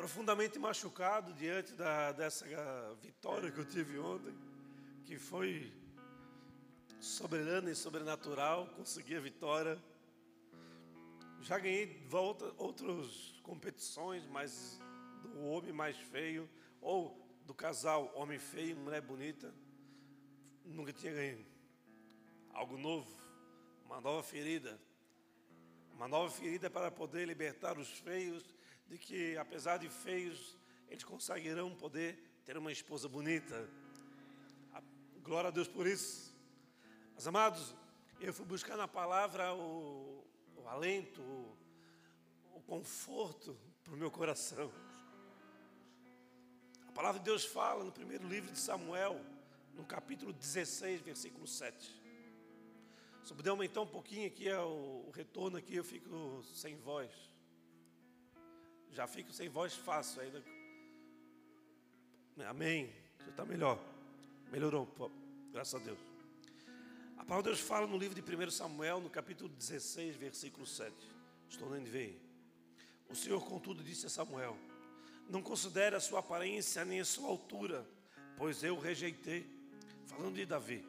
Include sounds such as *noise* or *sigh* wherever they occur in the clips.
profundamente machucado diante da, dessa vitória que eu tive ontem, que foi soberana e sobrenatural, consegui a vitória. Já ganhei volta outras competições, mas do homem mais feio, ou do casal homem feio, mulher bonita, nunca tinha ganho. Algo novo, uma nova ferida. Uma nova ferida para poder libertar os feios de que, apesar de feios, eles conseguirão poder ter uma esposa bonita. Glória a Deus por isso. Mas, amados, eu fui buscar na palavra o, o alento, o, o conforto para o meu coração. A palavra de Deus fala no primeiro livro de Samuel, no capítulo 16, versículo 7. Se puder aumentar um pouquinho aqui é o, o retorno aqui, eu fico sem voz. Já fico sem voz fácil ainda. Amém. Já está melhor. Melhorou, graças a Deus. A palavra de Deus fala no livro de 1 Samuel, no capítulo 16, versículo 7. Estou de ver. O Senhor, contudo, disse a Samuel: Não considere a sua aparência nem a sua altura, pois eu o rejeitei. Falando de Davi.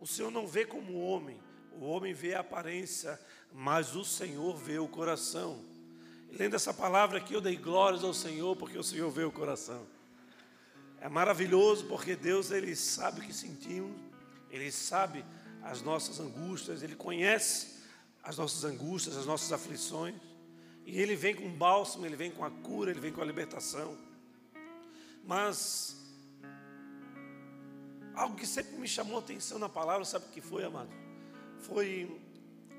O Senhor não vê como o homem, o homem vê a aparência, mas o Senhor vê o coração. Lendo essa palavra aqui, eu dei glórias ao Senhor, porque o Senhor vê o coração. É maravilhoso, porque Deus, Ele sabe o que sentimos, Ele sabe as nossas angústias, Ele conhece as nossas angústias, as nossas aflições, e Ele vem com bálsamo, Ele vem com a cura, Ele vem com a libertação. Mas, algo que sempre me chamou a atenção na palavra, sabe o que foi, amado? Foi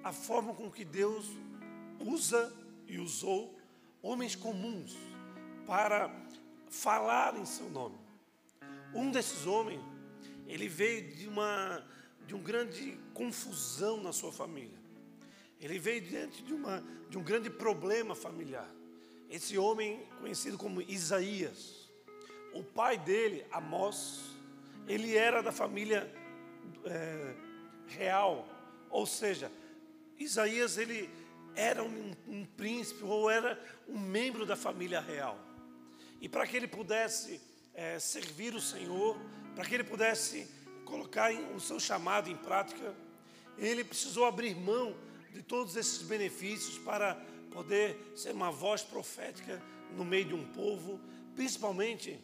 a forma com que Deus usa e usou homens comuns para falar em seu nome. Um desses homens, ele veio de uma de um grande confusão na sua família. Ele veio diante de, uma, de um grande problema familiar. Esse homem, conhecido como Isaías, o pai dele, Amós, ele era da família é, real, ou seja, Isaías ele era um, um príncipe ou era um membro da família real. E para que ele pudesse é, servir o Senhor, para que ele pudesse colocar o seu chamado em prática, ele precisou abrir mão de todos esses benefícios para poder ser uma voz profética no meio de um povo, principalmente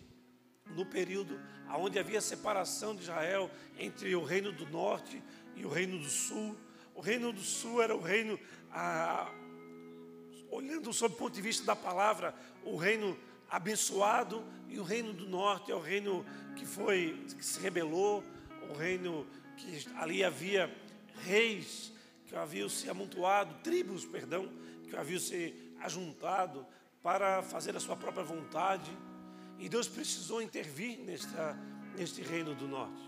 no período onde havia separação de Israel entre o reino do norte e o reino do sul. O reino do sul era o reino a, olhando sob o ponto de vista da palavra, o reino abençoado e o reino do norte é o reino que foi que se rebelou, o reino que ali havia reis que haviam se amontoado, tribos, perdão, que haviam se ajuntado para fazer a sua própria vontade. E Deus precisou intervir nesta, neste reino do norte.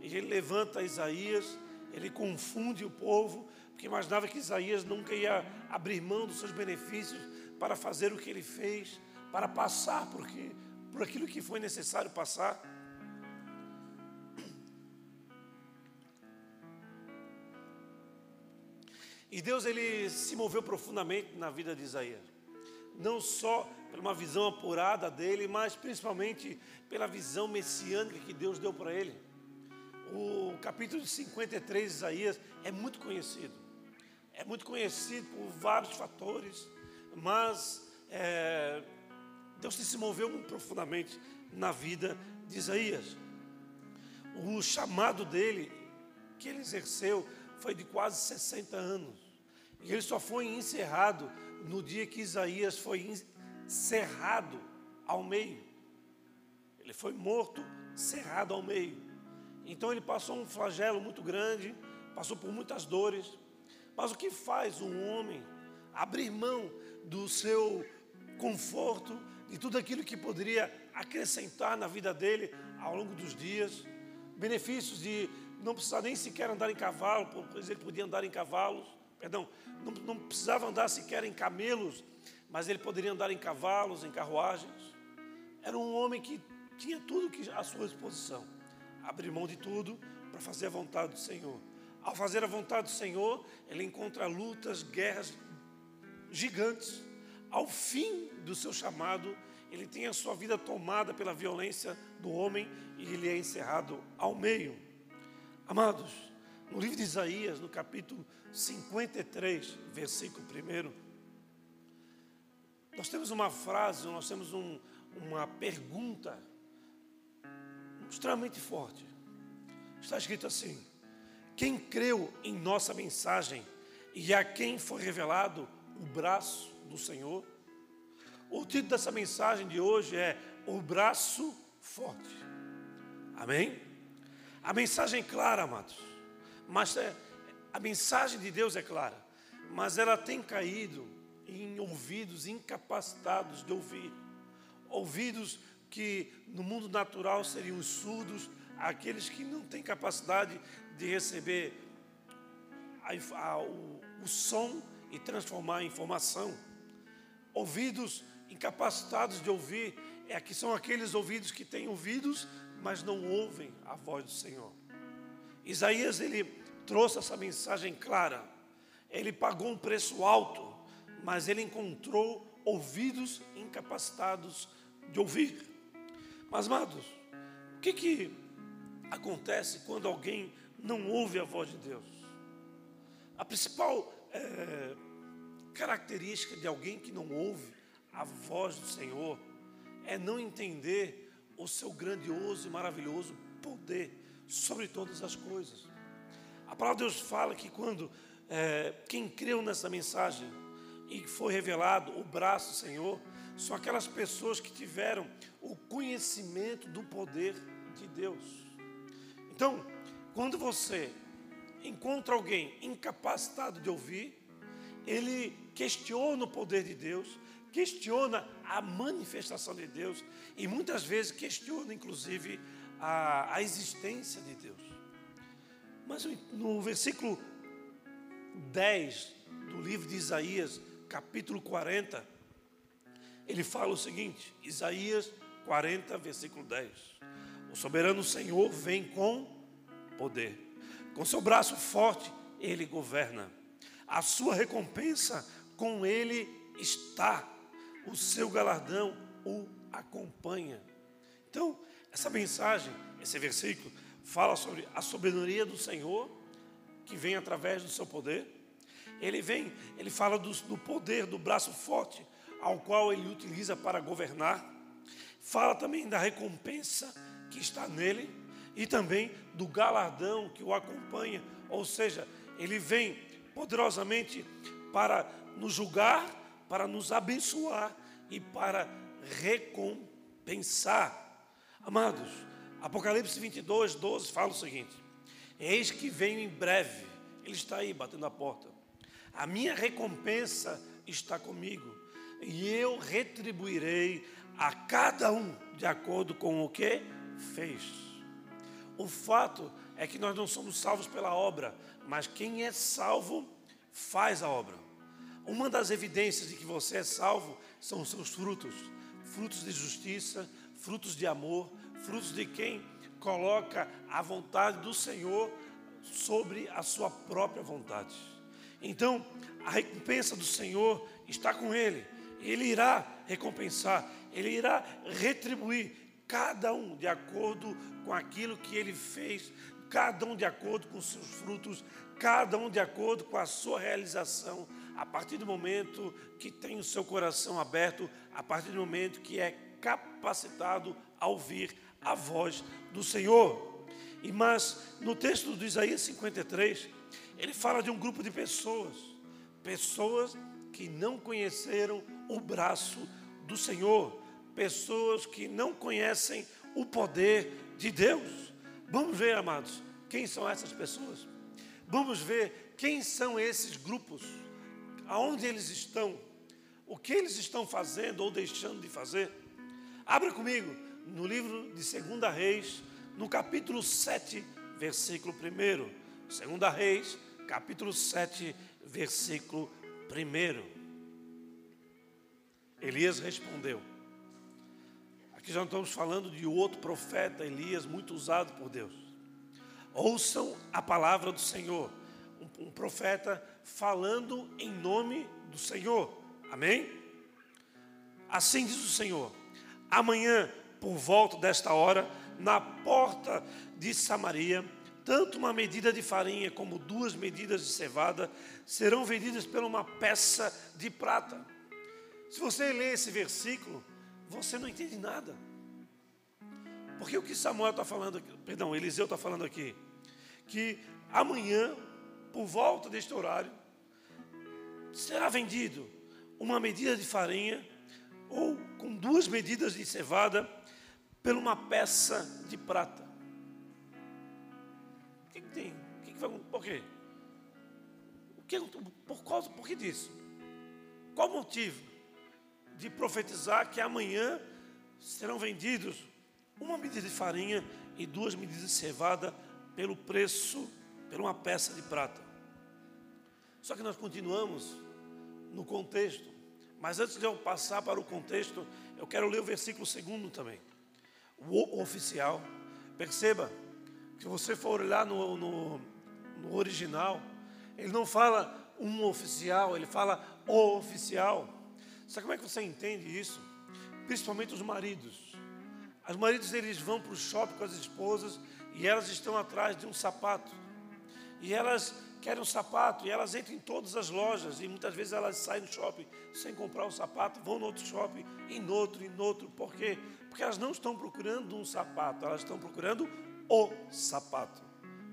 E ele levanta Isaías, ele confunde o povo, porque imaginava que Isaías nunca ia abrir mão dos seus benefícios para fazer o que ele fez, para passar por, que, por aquilo que foi necessário passar. E Deus ele se moveu profundamente na vida de Isaías. Não só pela uma visão apurada dele, mas principalmente pela visão messiânica que Deus deu para ele. O capítulo 53 de Isaías é muito conhecido é muito conhecido por vários fatores, mas é, Deus se moveu muito profundamente na vida de Isaías. O chamado dele, que ele exerceu, foi de quase 60 anos. E ele só foi encerrado no dia que Isaías foi cerrado ao meio. Ele foi morto, cerrado ao meio. Então ele passou um flagelo muito grande, passou por muitas dores, mas o que faz um homem abrir mão do seu conforto, de tudo aquilo que poderia acrescentar na vida dele ao longo dos dias, benefícios de não precisar nem sequer andar em cavalo, pois ele podia andar em cavalos, perdão, não, não precisava andar sequer em camelos, mas ele poderia andar em cavalos, em carruagens. Era um homem que tinha tudo à sua disposição, abrir mão de tudo para fazer a vontade do Senhor. Ao fazer a vontade do Senhor, ele encontra lutas, guerras gigantes. Ao fim do seu chamado, ele tem a sua vida tomada pela violência do homem e ele é encerrado ao meio. Amados, no livro de Isaías, no capítulo 53, versículo 1, nós temos uma frase, nós temos um, uma pergunta extremamente forte. Está escrito assim: Quem creu em nossa mensagem e a quem foi revelado o braço do Senhor? O título dessa mensagem de hoje é O Braço Forte. Amém? A mensagem é clara, amados. Mas é, a mensagem de Deus é clara, mas ela tem caído em ouvidos incapacitados de ouvir. Ouvidos que no mundo natural seriam os surdos, aqueles que não têm capacidade de receber a, a, o, o som e transformar em informação. Ouvidos incapacitados de ouvir, é que são aqueles ouvidos que têm ouvidos, mas não ouvem a voz do Senhor. Isaías ele trouxe essa mensagem clara. Ele pagou um preço alto, mas ele encontrou ouvidos incapacitados de ouvir. Mas, amados, o que, que acontece quando alguém não ouve a voz de Deus? A principal é, característica de alguém que não ouve a voz do Senhor é não entender o seu grandioso e maravilhoso poder sobre todas as coisas. A palavra de Deus fala que quando é, quem creu nessa mensagem e foi revelado o braço do Senhor, são aquelas pessoas que tiveram o conhecimento do poder de Deus. Então, quando você encontra alguém incapacitado de ouvir, ele questiona o poder de Deus, questiona a manifestação de Deus e muitas vezes questiona, inclusive, a, a existência de Deus. Mas no versículo 10 do livro de Isaías, capítulo 40, ele fala o seguinte: Isaías 40, versículo 10. O soberano Senhor vem com poder, com seu braço forte, ele governa. A sua recompensa com ele está o seu galardão o acompanha. Então, essa mensagem, esse versículo, fala sobre a soberania do Senhor, que vem através do seu poder. Ele vem, ele fala do, do poder, do braço forte, ao qual ele utiliza para governar. Fala também da recompensa que está nele e também do galardão que o acompanha. Ou seja, ele vem poderosamente para nos julgar para nos abençoar e para recompensar. Amados, Apocalipse 22, 12 fala o seguinte: Eis que venho em breve, Ele está aí batendo a porta. A minha recompensa está comigo, e eu retribuirei a cada um de acordo com o que fez. O fato é que nós não somos salvos pela obra, mas quem é salvo faz a obra. Uma das evidências de que você é salvo são os seus frutos frutos de justiça, frutos de amor, frutos de quem coloca a vontade do Senhor sobre a sua própria vontade. Então, a recompensa do Senhor está com ele. Ele irá recompensar, ele irá retribuir cada um de acordo com aquilo que ele fez, cada um de acordo com seus frutos, cada um de acordo com a sua realização a partir do momento que tem o seu coração aberto, a partir do momento que é capacitado a ouvir a voz do Senhor. E mas no texto do Isaías 53, ele fala de um grupo de pessoas, pessoas que não conheceram o braço do Senhor, pessoas que não conhecem o poder de Deus. Vamos ver, amados, quem são essas pessoas? Vamos ver quem são esses grupos aonde eles estão, o que eles estão fazendo ou deixando de fazer. Abra comigo no livro de 2 Reis, no capítulo 7, versículo 1. 2 Reis, capítulo 7, versículo 1. Elias respondeu. Aqui já estamos falando de outro profeta, Elias, muito usado por Deus. Ouçam a palavra do Senhor um, um profeta falando em nome do Senhor. Amém? Assim diz o Senhor: amanhã, por volta desta hora, na porta de Samaria, tanto uma medida de farinha como duas medidas de cevada serão vendidas por uma peça de prata. Se você ler esse versículo, você não entende nada. Porque o que Samuel está falando, perdão, Eliseu está falando aqui, que amanhã, por volta deste horário, será vendido uma medida de farinha ou com duas medidas de cevada por uma peça de prata. O que, que tem? O que, que vai, por quê? O que, por, causa, por que disso? Qual o motivo de profetizar que amanhã serão vendidos uma medida de farinha e duas medidas de cevada pelo preço, por uma peça de prata? Só que nós continuamos no contexto. Mas antes de eu passar para o contexto, eu quero ler o versículo segundo também. O oficial. Perceba, se você for olhar no, no, no original, ele não fala um oficial, ele fala o oficial. Sabe como é que você entende isso? Principalmente os maridos. Os maridos eles vão para o shopping com as esposas e elas estão atrás de um sapato. E elas querem um sapato e elas entram em todas as lojas e muitas vezes elas saem do shopping sem comprar o sapato, vão no outro shopping, e no outro, e no outro. Por quê? Porque elas não estão procurando um sapato, elas estão procurando o sapato.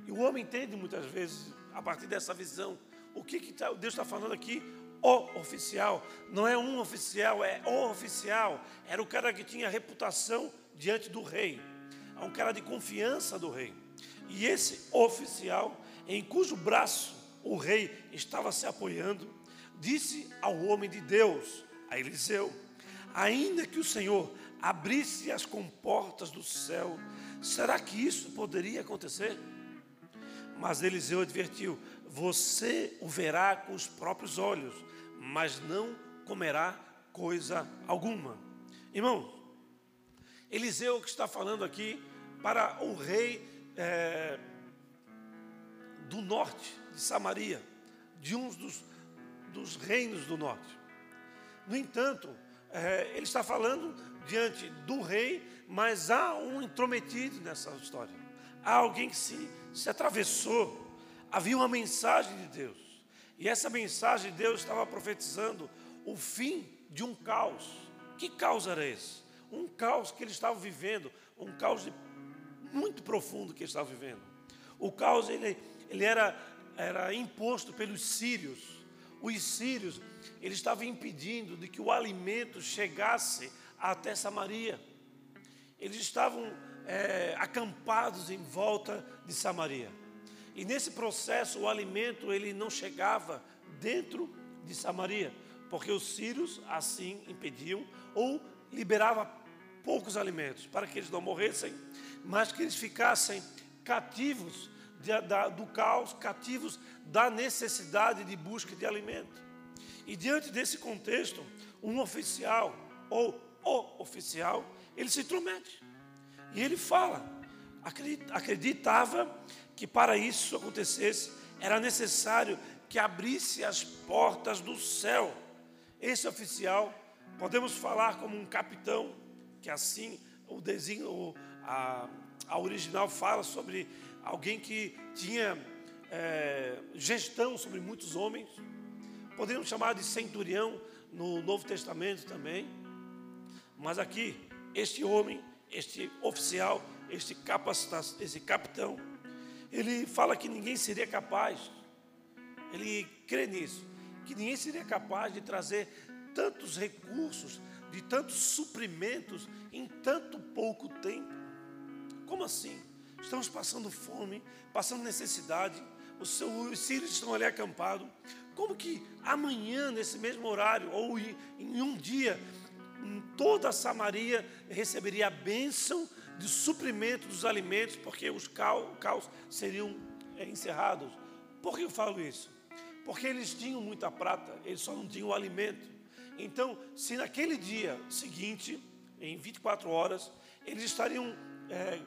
E o homem entende muitas vezes, a partir dessa visão, o que, que tá, Deus está falando aqui? O oficial. Não é um oficial, é o oficial. Era o cara que tinha reputação diante do rei. É um cara de confiança do rei. E esse oficial em cujo braço o rei estava se apoiando, disse ao homem de Deus, a Eliseu: Ainda que o Senhor abrisse as comportas do céu, será que isso poderia acontecer? Mas Eliseu advertiu: Você o verá com os próprios olhos, mas não comerá coisa alguma. Irmão, Eliseu que está falando aqui para o rei é, do norte de Samaria, de um dos, dos reinos do norte. No entanto, é, ele está falando diante do rei, mas há um intrometido nessa história. Há alguém que se, se atravessou. Havia uma mensagem de Deus. E essa mensagem de Deus estava profetizando o fim de um caos. Que caos era esse? Um caos que ele estava vivendo, um caos muito profundo que ele estava vivendo. O caos ele, ele era, era imposto pelos sírios. Os sírios, eles estavam impedindo de que o alimento chegasse até Samaria. Eles estavam é, acampados em volta de Samaria. E nesse processo, o alimento ele não chegava dentro de Samaria, porque os sírios assim impediam ou liberava poucos alimentos para que eles não morressem, mas que eles ficassem cativos de, da, do caos, cativos da necessidade de busca de alimento. E diante desse contexto, um oficial, ou o oficial, ele se intromete. E ele fala, acreditava que para isso acontecesse, era necessário que abrisse as portas do céu. Esse oficial, podemos falar como um capitão, que assim o desenho, a, a original fala sobre alguém que tinha é, gestão sobre muitos homens. Poderíamos chamar de centurião no Novo Testamento também. Mas aqui, este homem, este oficial, este, capacita, esse capitão, ele fala que ninguém seria capaz, ele crê nisso, que ninguém seria capaz de trazer tantos recursos, de tantos suprimentos em tanto pouco tempo. Como assim? Estamos passando fome, passando necessidade. Os, seus, filhos estão ali acampados. Como que amanhã, nesse mesmo horário, ou em, um dia, toda Samaria receberia a bênção de suprimento dos alimentos, porque os caos, caos seriam é, encerrados? Por que eu falo isso? Porque eles tinham muita prata, eles só não tinham o alimento. Então, se naquele dia seguinte, em 24 horas, eles estariam é,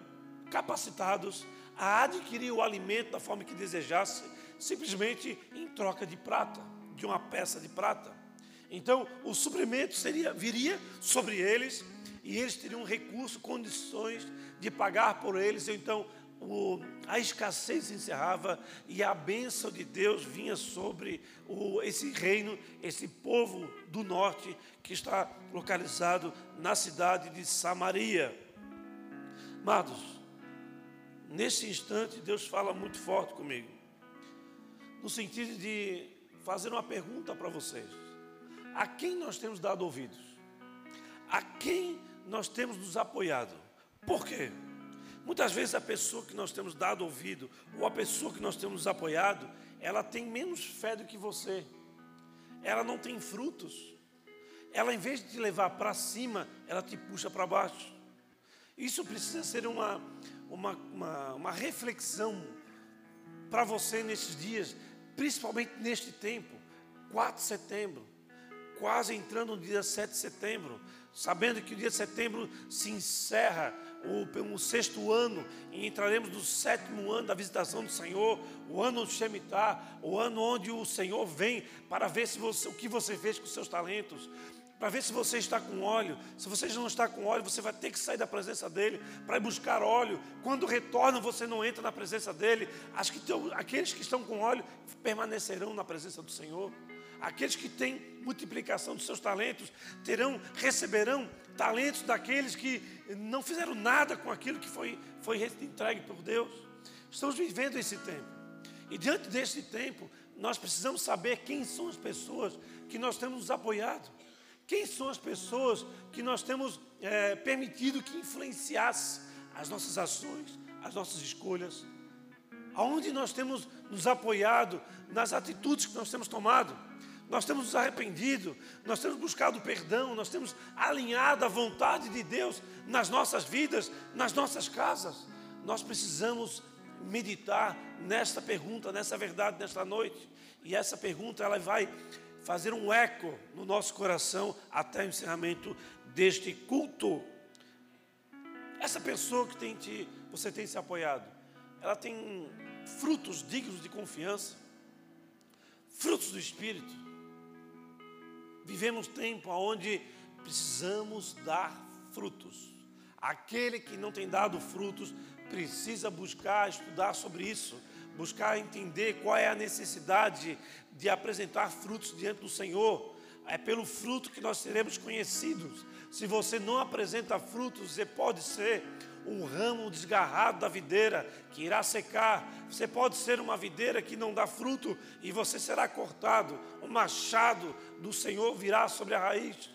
capacitados a adquirir o alimento da forma que desejasse, simplesmente em troca de prata, de uma peça de prata. Então, o suprimento seria, viria sobre eles e eles teriam recurso, condições de pagar por eles. Então, o, a escassez se encerrava e a bênção de Deus vinha sobre o, esse reino, esse povo do norte que está localizado na cidade de Samaria. Amados, nesse instante Deus fala muito forte comigo, no sentido de fazer uma pergunta para vocês: a quem nós temos dado ouvidos? A quem nós temos nos apoiado? Por quê? Muitas vezes a pessoa que nós temos dado ouvido, ou a pessoa que nós temos apoiado, ela tem menos fé do que você. Ela não tem frutos. Ela, em vez de te levar para cima, ela te puxa para baixo. Isso precisa ser uma, uma, uma, uma reflexão para você nesses dias, principalmente neste tempo, 4 de setembro, quase entrando no dia 7 de setembro, sabendo que o dia de setembro se encerra o, o sexto ano e entraremos no sétimo ano da visitação do Senhor, o ano do Shemitah, o ano onde o Senhor vem para ver se você, o que você fez com os seus talentos, para ver se você está com óleo. Se você não está com óleo, você vai ter que sair da presença dele para ir buscar óleo. Quando retorna, você não entra na presença dele. Acho que aqueles que estão com óleo permanecerão na presença do Senhor. Aqueles que têm multiplicação dos seus talentos terão, receberão talentos daqueles que não fizeram nada com aquilo que foi, foi entregue por Deus. Estamos vivendo esse tempo. E diante desse tempo, nós precisamos saber quem são as pessoas que nós temos nos apoiado. Quem são as pessoas que nós temos é, permitido que influenciasse as nossas ações, as nossas escolhas? Aonde nós temos nos apoiado nas atitudes que nós temos tomado? Nós temos nos arrependido, nós temos buscado perdão, nós temos alinhado a vontade de Deus nas nossas vidas, nas nossas casas. Nós precisamos meditar nesta pergunta, nessa verdade, nesta noite. E essa pergunta ela vai fazer um eco no nosso coração até o encerramento deste culto. Essa pessoa que tem te, você tem se apoiado, ela tem frutos dignos de confiança, frutos do Espírito. Vivemos tempo onde precisamos dar frutos. Aquele que não tem dado frutos precisa buscar estudar sobre isso, buscar entender qual é a necessidade de apresentar frutos diante do Senhor. É pelo fruto que nós seremos conhecidos. Se você não apresenta frutos, você pode ser um ramo desgarrado da videira que irá secar. Você pode ser uma videira que não dá fruto e você será cortado. O machado do Senhor virá sobre a raiz.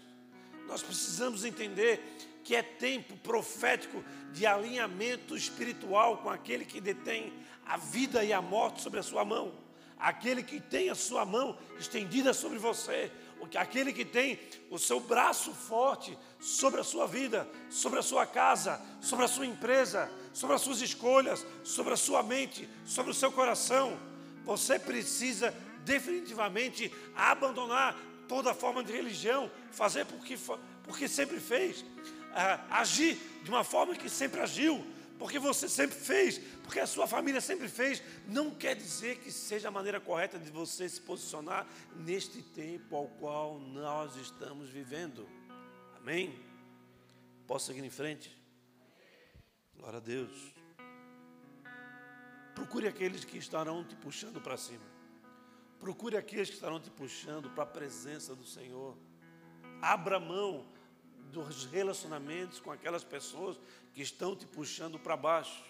Nós precisamos entender que é tempo profético de alinhamento espiritual com aquele que detém a vida e a morte sobre a sua mão, aquele que tem a sua mão estendida sobre você, aquele que tem o seu braço forte sobre a sua vida, sobre a sua casa, sobre a sua empresa, sobre as suas escolhas, sobre a sua mente, sobre o seu coração. Você precisa definitivamente abandonar toda forma de religião, fazer porque, porque sempre fez, agir de uma forma que sempre agiu, porque você sempre fez, porque a sua família sempre fez, não quer dizer que seja a maneira correta de você se posicionar neste tempo ao qual nós estamos vivendo. Amém? Posso seguir em frente? Glória a Deus. Procure aqueles que estarão te puxando para cima. Procure aqueles que estarão te puxando para a presença do Senhor. Abra mão dos relacionamentos com aquelas pessoas que estão te puxando para baixo.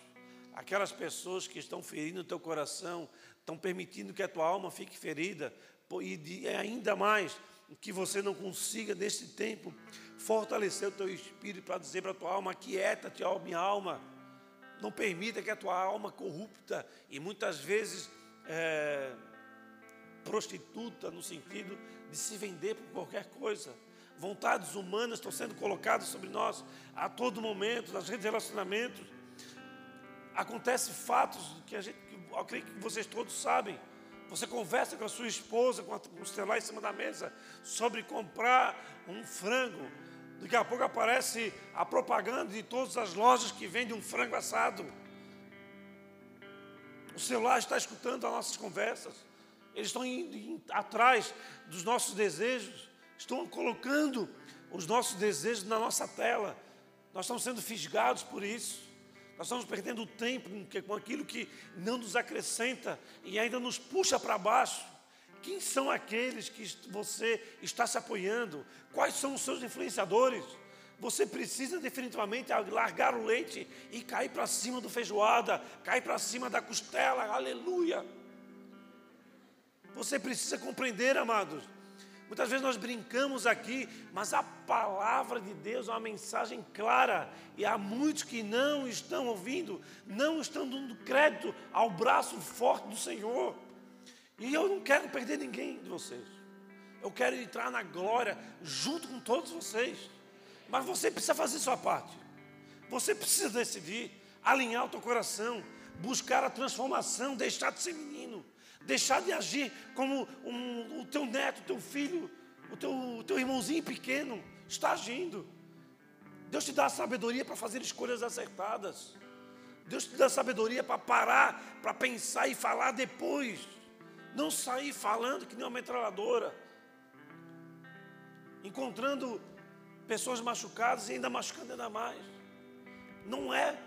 Aquelas pessoas que estão ferindo o teu coração, estão permitindo que a tua alma fique ferida, e ainda mais que você não consiga, nesse tempo, fortalecer o teu espírito para dizer para a tua alma: aquieta-te, ó minha alma. Não permita que a tua alma corrupta e muitas vezes é, prostituta, no sentido de se vender por qualquer coisa. Vontades humanas estão sendo colocadas sobre nós a todo momento, nas redes de relacionamento. Acontece fatos que a gente, eu creio que vocês todos sabem. Você conversa com a sua esposa, com, o celular em cima da mesa, sobre comprar um frango. Daqui a pouco aparece a propaganda de todas as lojas que vendem um frango assado. O celular está escutando as nossas conversas. Eles estão indo atrás dos nossos desejos. Estão colocando os nossos desejos na nossa tela. Nós estamos sendo fisgados por isso. Nós estamos perdendo tempo com aquilo que não nos acrescenta e ainda nos puxa para baixo. Quem são aqueles que você está se apoiando? Quais são os seus influenciadores? Você precisa definitivamente largar o leite e cair para cima do feijoada, cair para cima da costela, aleluia. Você precisa compreender, amados. Muitas vezes nós brincamos aqui, mas a palavra de Deus é uma mensagem clara, e há muitos que não estão ouvindo, não estão dando crédito ao braço forte do Senhor. E eu não quero perder ninguém de vocês. Eu quero entrar na glória junto com todos vocês. Mas você precisa fazer sua parte. Você precisa decidir, alinhar o teu coração, buscar a transformação, deixar de ser menino, deixar de agir como um, o teu neto, o teu filho, o teu, o teu irmãozinho pequeno está agindo. Deus te dá a sabedoria para fazer escolhas acertadas. Deus te dá sabedoria para parar, para pensar e falar depois. Não sair falando que nem uma metralhadora. Encontrando pessoas machucadas e ainda machucando ainda mais. Não é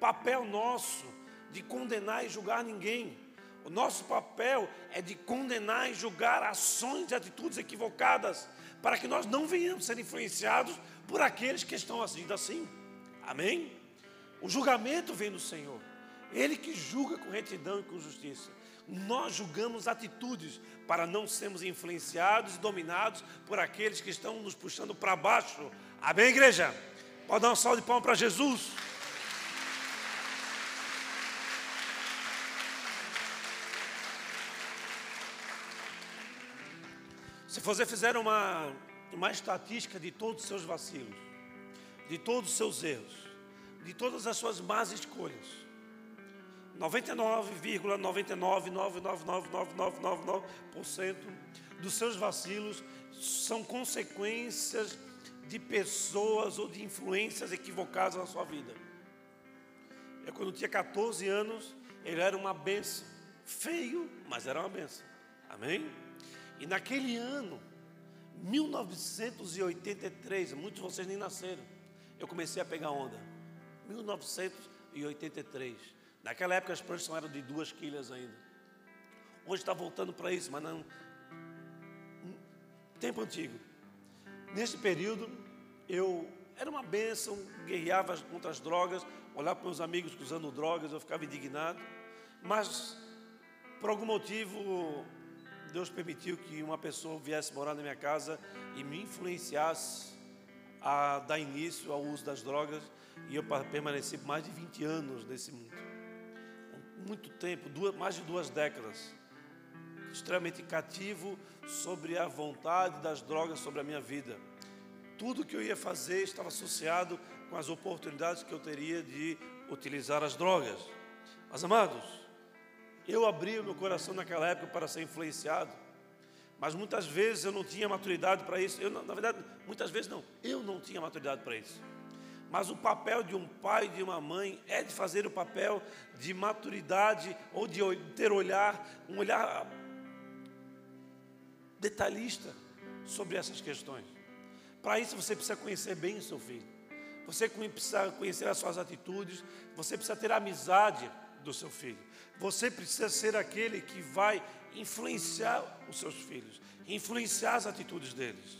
papel nosso de condenar e julgar ninguém. O nosso papel é de condenar e julgar ações e atitudes equivocadas, para que nós não venhamos ser influenciados por aqueles que estão agindo assim. Amém? O julgamento vem do Senhor. Ele que julga com retidão e com justiça. Nós julgamos atitudes para não sermos influenciados e dominados por aqueles que estão nos puxando para baixo. Amém, igreja? Pode dar um salve de palmas para Jesus. Se você fizer uma, uma estatística de todos os seus vacilos, de todos os seus erros, de todas as suas más escolhas, 99,99999999% dos seus vacilos são consequências de pessoas ou de influências equivocadas na sua vida. Eu, quando tinha 14 anos, ele era uma benção. Feio, mas era uma benção. Amém? E naquele ano, 1983, muitos de vocês nem nasceram, eu comecei a pegar onda. 1983. Naquela época as pranchas eram de duas quilhas ainda. Hoje está voltando para isso, mas não. Tempo antigo. Nesse período, eu era uma bênção, guerreava contra as drogas, olhava para meus amigos usando drogas, eu ficava indignado. Mas, por algum motivo, Deus permitiu que uma pessoa viesse morar na minha casa e me influenciasse a dar início ao uso das drogas. E eu permaneci mais de 20 anos nesse mundo muito tempo, duas, mais de duas décadas, extremamente cativo sobre a vontade das drogas sobre a minha vida. Tudo que eu ia fazer estava associado com as oportunidades que eu teria de utilizar as drogas. Mas, amados, eu abri o meu coração naquela época para ser influenciado, mas muitas vezes eu não tinha maturidade para isso. Eu, na verdade, muitas vezes não, eu não tinha maturidade para isso. Mas o papel de um pai e de uma mãe é de fazer o papel de maturidade ou de ter olhar, um olhar detalhista sobre essas questões. Para isso você precisa conhecer bem o seu filho. Você precisa conhecer as suas atitudes, você precisa ter amizade do seu filho. Você precisa ser aquele que vai influenciar os seus filhos, influenciar as atitudes deles.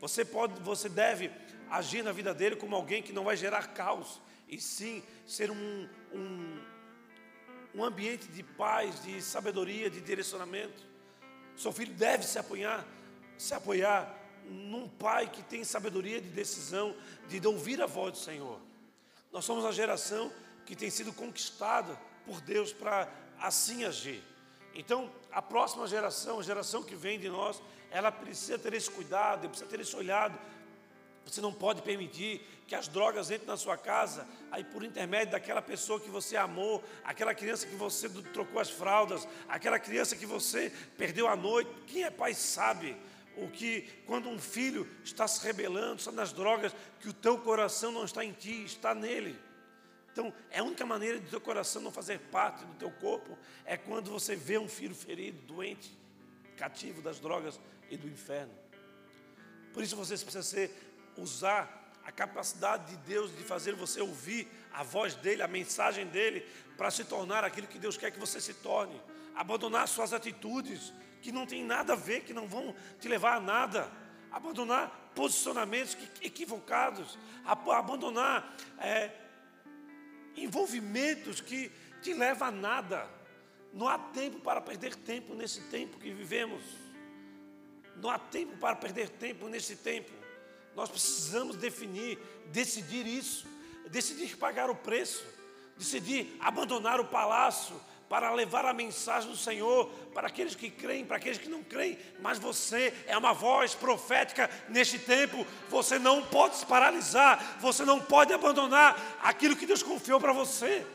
Você pode, você deve agir na vida dele como alguém que não vai gerar caos, e sim ser um, um, um ambiente de paz, de sabedoria, de direcionamento. Seu filho deve se apoiar, se apoiar num pai que tem sabedoria de decisão, de ouvir a voz do Senhor. Nós somos a geração que tem sido conquistada por Deus para assim agir. Então, a próxima geração, a geração que vem de nós, ela precisa ter esse cuidado, precisa ter esse olhado você não pode permitir que as drogas entrem na sua casa, aí por intermédio daquela pessoa que você amou, aquela criança que você trocou as fraldas, aquela criança que você perdeu a noite. Quem é pai sabe o que quando um filho está se rebelando, está nas drogas, que o teu coração não está em ti, está nele. Então, é a única maneira de teu coração não fazer parte do teu corpo é quando você vê um filho ferido, doente, cativo das drogas e do inferno. Por isso você precisa ser usar a capacidade de Deus de fazer você ouvir a voz dele, a mensagem dele, para se tornar aquilo que Deus quer que você se torne. Abandonar suas atitudes que não tem nada a ver, que não vão te levar a nada. Abandonar posicionamentos equivocados. Abandonar é, envolvimentos que te levam a nada. Não há tempo para perder tempo nesse tempo que vivemos. Não há tempo para perder tempo nesse tempo. Nós precisamos definir, decidir isso, decidir pagar o preço, decidir abandonar o palácio para levar a mensagem do Senhor para aqueles que creem, para aqueles que não creem. Mas você é uma voz profética neste tempo. Você não pode se paralisar, você não pode abandonar aquilo que Deus confiou para você.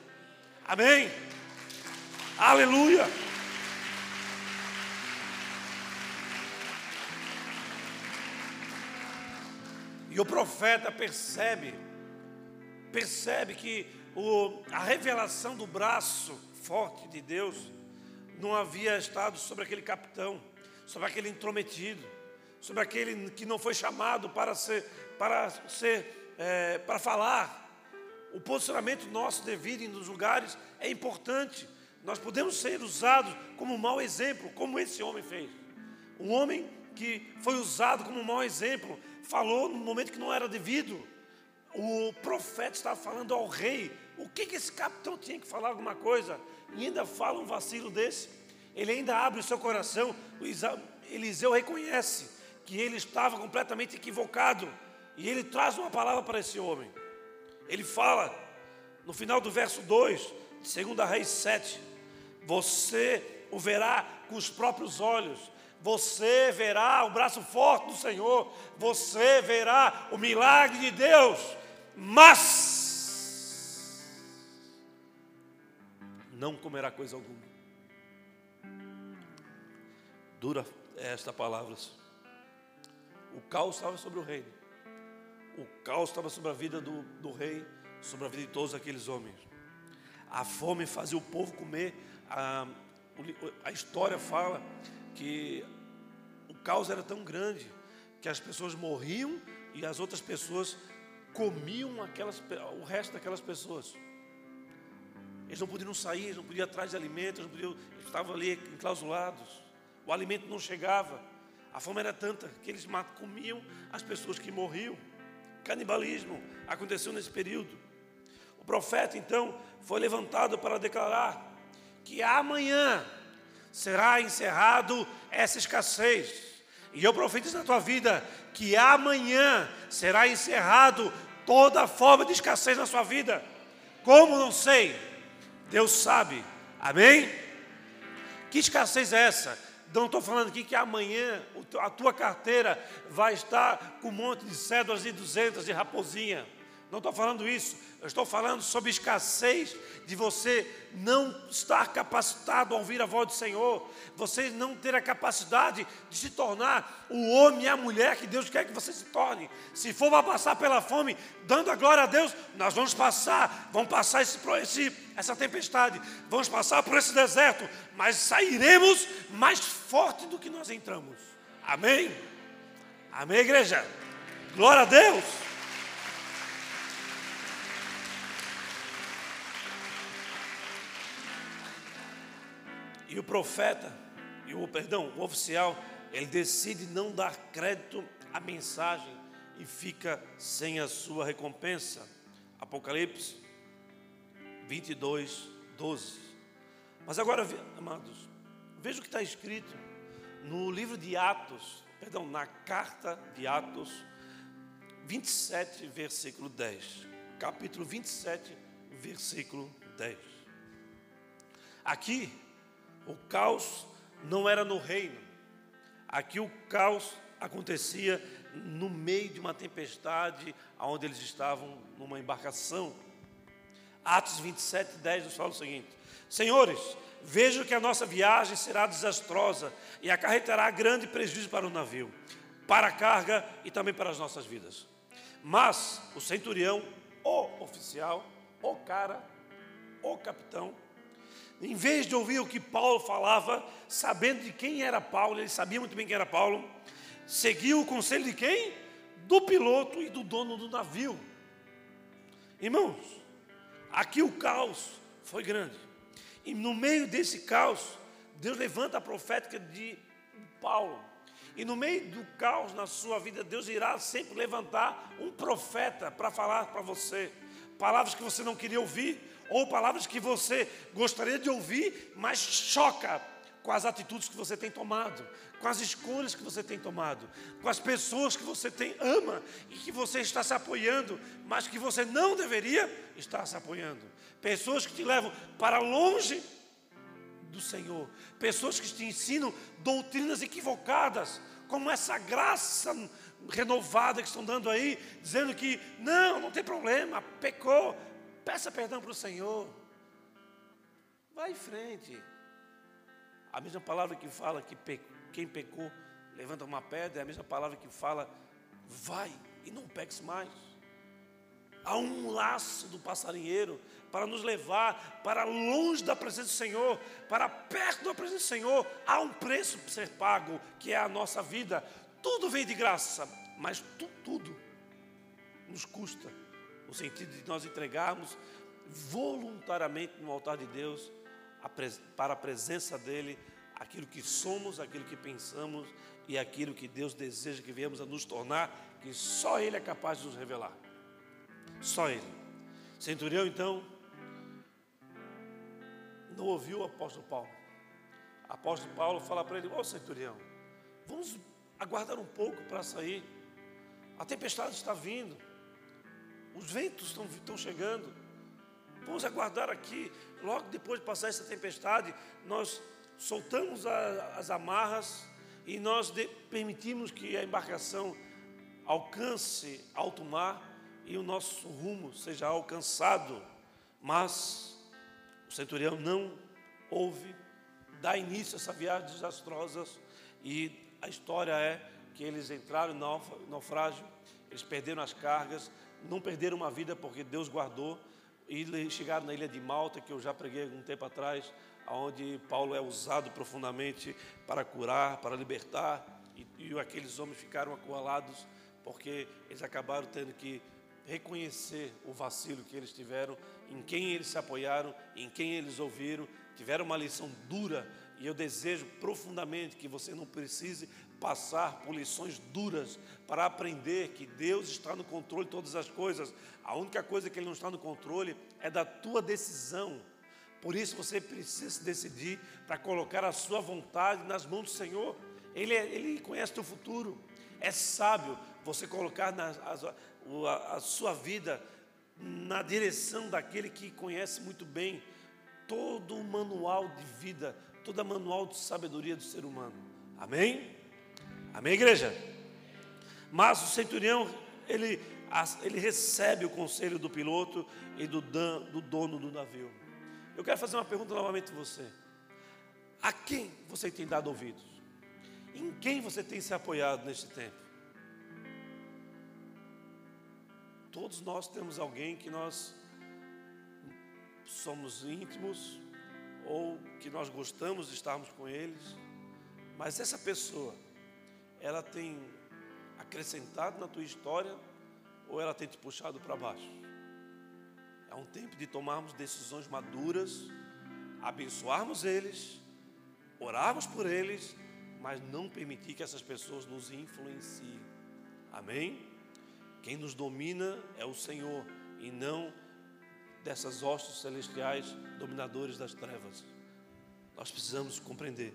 Amém? Aleluia! E o profeta percebe, percebe que o, a revelação do braço forte de Deus não havia estado sobre aquele capitão, sobre aquele intrometido, sobre aquele que não foi chamado para ser, para ser, é, para falar. O posicionamento nosso devido nos lugares é importante. Nós podemos ser usados como um mau exemplo, como esse homem fez. Um homem que foi usado como um mau exemplo, falou no momento que não era devido. O profeta estava falando ao rei. O que, que esse capitão tinha que falar alguma coisa? E ainda fala um vacilo desse. Ele ainda abre o seu coração. O Eliseu reconhece que ele estava completamente equivocado. E ele traz uma palavra para esse homem. Ele fala, no final do verso 2, de 2 Reis 7, você o verá com os próprios olhos, você verá o braço forte do Senhor, você verá o milagre de Deus, mas não comerá coisa alguma. Dura esta palavra. O caos estava sobre o reino, o caos estava sobre a vida do, do rei, sobre a vida de todos aqueles homens. A fome fazia o povo comer, a, a história fala que o caos era tão grande que as pessoas morriam e as outras pessoas comiam aquelas, o resto daquelas pessoas. Eles não podiam sair, eles não podiam ir atrás de alimentos, eles, podiam, eles estavam ali enclausulados. O alimento não chegava. A fome era tanta que eles comiam as pessoas que morriam. Canibalismo aconteceu nesse período. O profeta então foi levantado para declarar que amanhã será encerrado essa escassez. E eu profetizo na tua vida que amanhã será encerrado toda forma de escassez na sua vida. Como não sei? Deus sabe. Amém? Que escassez é essa? Não estou falando aqui que amanhã a tua carteira vai estar com um monte de cédulas de duzentas de raposinha. Não estou falando isso. Eu estou falando sobre escassez de você não estar capacitado a ouvir a voz do Senhor, você não ter a capacidade de se tornar o homem e a mulher que Deus quer que você se torne. Se for para passar pela fome, dando a glória a Deus, nós vamos passar, vamos passar esse, esse, essa tempestade, vamos passar por esse deserto, mas sairemos mais forte do que nós entramos. Amém? Amém, igreja? Glória a Deus! E o profeta, e o perdão, o oficial, ele decide não dar crédito à mensagem e fica sem a sua recompensa. Apocalipse 22, 12. Mas agora, amados, veja o que está escrito no livro de Atos, perdão, na carta de Atos 27, versículo 10. Capítulo 27, versículo 10. Aqui o caos não era no reino. Aqui o caos acontecia no meio de uma tempestade, onde eles estavam numa embarcação. Atos 27, 10 nos fala o seguinte: Senhores, vejo que a nossa viagem será desastrosa e acarretará grande prejuízo para o navio, para a carga e também para as nossas vidas. Mas o centurião, o oficial, o cara, o capitão, em vez de ouvir o que Paulo falava, sabendo de quem era Paulo, ele sabia muito bem quem era Paulo, seguiu o conselho de quem? do piloto e do dono do navio. Irmãos, aqui o caos foi grande. E no meio desse caos, Deus levanta a profética de Paulo. E no meio do caos na sua vida, Deus irá sempre levantar um profeta para falar para você palavras que você não queria ouvir, ou palavras que você gostaria de ouvir, mas choca com as atitudes que você tem tomado, com as escolhas que você tem tomado, com as pessoas que você tem ama e que você está se apoiando, mas que você não deveria estar se apoiando. Pessoas que te levam para longe do Senhor, pessoas que te ensinam doutrinas equivocadas, como essa graça renovada que estão dando aí, dizendo que não, não tem problema, pecou, peça perdão para o Senhor. Vai em frente. A mesma palavra que fala que pe... quem pecou levanta uma pedra, é a mesma palavra que fala vai e não peques mais. Há um laço do passarinheiro para nos levar para longe da presença do Senhor, para perto da presença do Senhor. Há um preço para ser pago, que é a nossa vida. Tudo vem de graça, mas tu, tudo nos custa, no sentido de nós entregarmos voluntariamente no altar de Deus, para a presença dEle, aquilo que somos, aquilo que pensamos e aquilo que Deus deseja que viemos a nos tornar, que só Ele é capaz de nos revelar. Só Ele. Centurião, então, não ouviu o apóstolo Paulo. O apóstolo Paulo fala para ele: Ô oh, centurião, vamos aguardar um pouco para sair. A tempestade está vindo, os ventos estão, estão chegando. Vamos aguardar aqui. Logo depois de passar essa tempestade, nós soltamos a, as amarras e nós de, permitimos que a embarcação alcance alto mar e o nosso rumo seja alcançado. Mas o centurião não ouve, dá início a essa viagem desastrosa e a história é que eles entraram no naufrágio, eles perderam as cargas, não perderam uma vida porque Deus guardou e chegaram na ilha de Malta, que eu já preguei algum tempo atrás, onde Paulo é usado profundamente para curar, para libertar, e, e aqueles homens ficaram acualados porque eles acabaram tendo que reconhecer o vacilo que eles tiveram, em quem eles se apoiaram, em quem eles ouviram, tiveram uma lição dura e eu desejo profundamente que você não precise passar por lições duras para aprender que Deus está no controle de todas as coisas. A única coisa que Ele não está no controle é da tua decisão. Por isso você precisa se decidir para colocar a sua vontade nas mãos do Senhor. Ele, é, ele conhece o futuro. É sábio você colocar na, a, a sua vida na direção daquele que conhece muito bem todo o manual de vida, todo o manual de sabedoria do ser humano. Amém? Amém, igreja? Mas o centurião, ele, ele recebe o conselho do piloto e do, do dono do navio. Eu quero fazer uma pergunta novamente a você. A quem você tem dado ouvidos? Em quem você tem se apoiado neste tempo? Todos nós temos alguém que nós somos íntimos ou que nós gostamos de estarmos com eles, mas essa pessoa, ela tem acrescentado na tua história ou ela tem te puxado para baixo? É um tempo de tomarmos decisões maduras, abençoarmos eles, orarmos por eles, mas não permitir que essas pessoas nos influenciem. Amém? Quem nos domina é o Senhor e não dessas hostes celestiais dominadores das trevas. Nós precisamos compreender.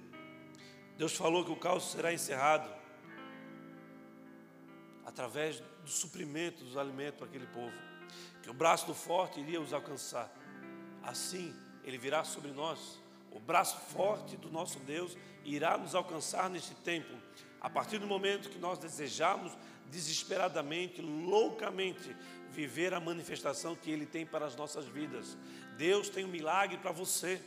Deus falou que o caos será encerrado através do suprimento dos alimentos para aquele povo, que o braço do forte iria os alcançar. Assim, ele virá sobre nós. O braço forte do nosso Deus irá nos alcançar neste tempo, a partir do momento que nós desejamos desesperadamente, loucamente, viver a manifestação que Ele tem para as nossas vidas. Deus tem um milagre para você.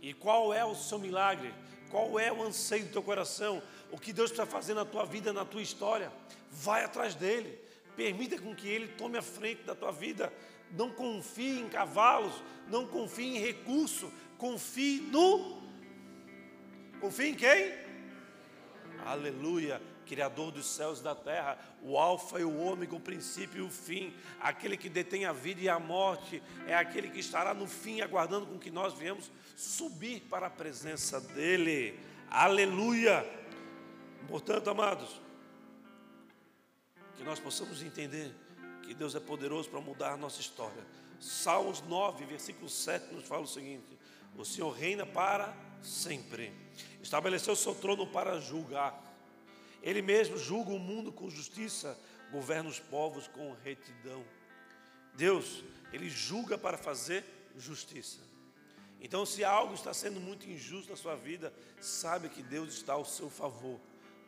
E qual é o seu milagre? Qual é o anseio do teu coração? O que Deus está fazendo na tua vida, na tua história? Vai atrás dele. Permita com que ele tome a frente da tua vida. Não confie em cavalos, não confie em recurso, confie no. Confie em quem? Aleluia Criador dos céus e da terra, o Alfa e o Ômega, o princípio e o fim, aquele que detém a vida e a morte, é aquele que estará no fim, aguardando com que nós viemos subir para a presença dEle. Aleluia! Portanto, amados, que nós possamos entender que Deus é poderoso para mudar a nossa história. Salmos 9, versículo 7 nos fala o seguinte: O Senhor reina para sempre, estabeleceu seu trono para julgar. Ele mesmo julga o mundo com justiça, governa os povos com retidão. Deus, Ele julga para fazer justiça. Então, se algo está sendo muito injusto na sua vida, sabe que Deus está ao seu favor.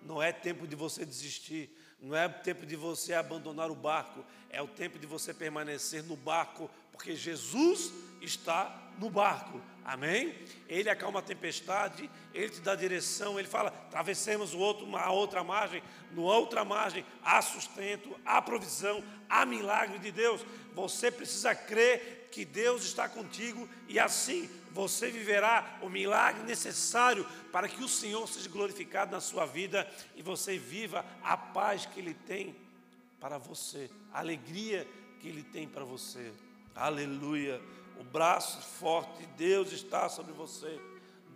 Não é tempo de você desistir, não é tempo de você abandonar o barco, é o tempo de você permanecer no barco, porque Jesus está no barco. Amém? Ele acalma a tempestade, ele te dá direção, ele fala: atravessemos o outro, a outra margem, no outra margem há sustento, há provisão, há milagre de Deus. Você precisa crer que Deus está contigo e assim você viverá o milagre necessário para que o Senhor seja glorificado na sua vida e você viva a paz que Ele tem para você, a alegria que Ele tem para você. Aleluia. O braço forte de Deus está sobre você.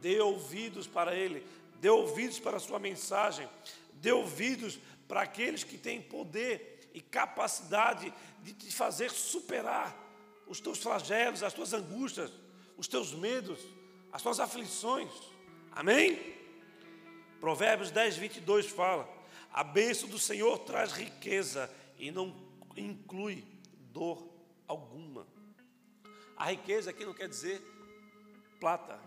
Dê ouvidos para Ele, dê ouvidos para a sua mensagem, dê ouvidos para aqueles que têm poder e capacidade de te fazer superar os teus flagelos, as tuas angústias os teus medos, as tuas aflições. Amém? Provérbios 10, 22 fala: A bênção do Senhor traz riqueza e não inclui dor alguma. A riqueza aqui não quer dizer plata,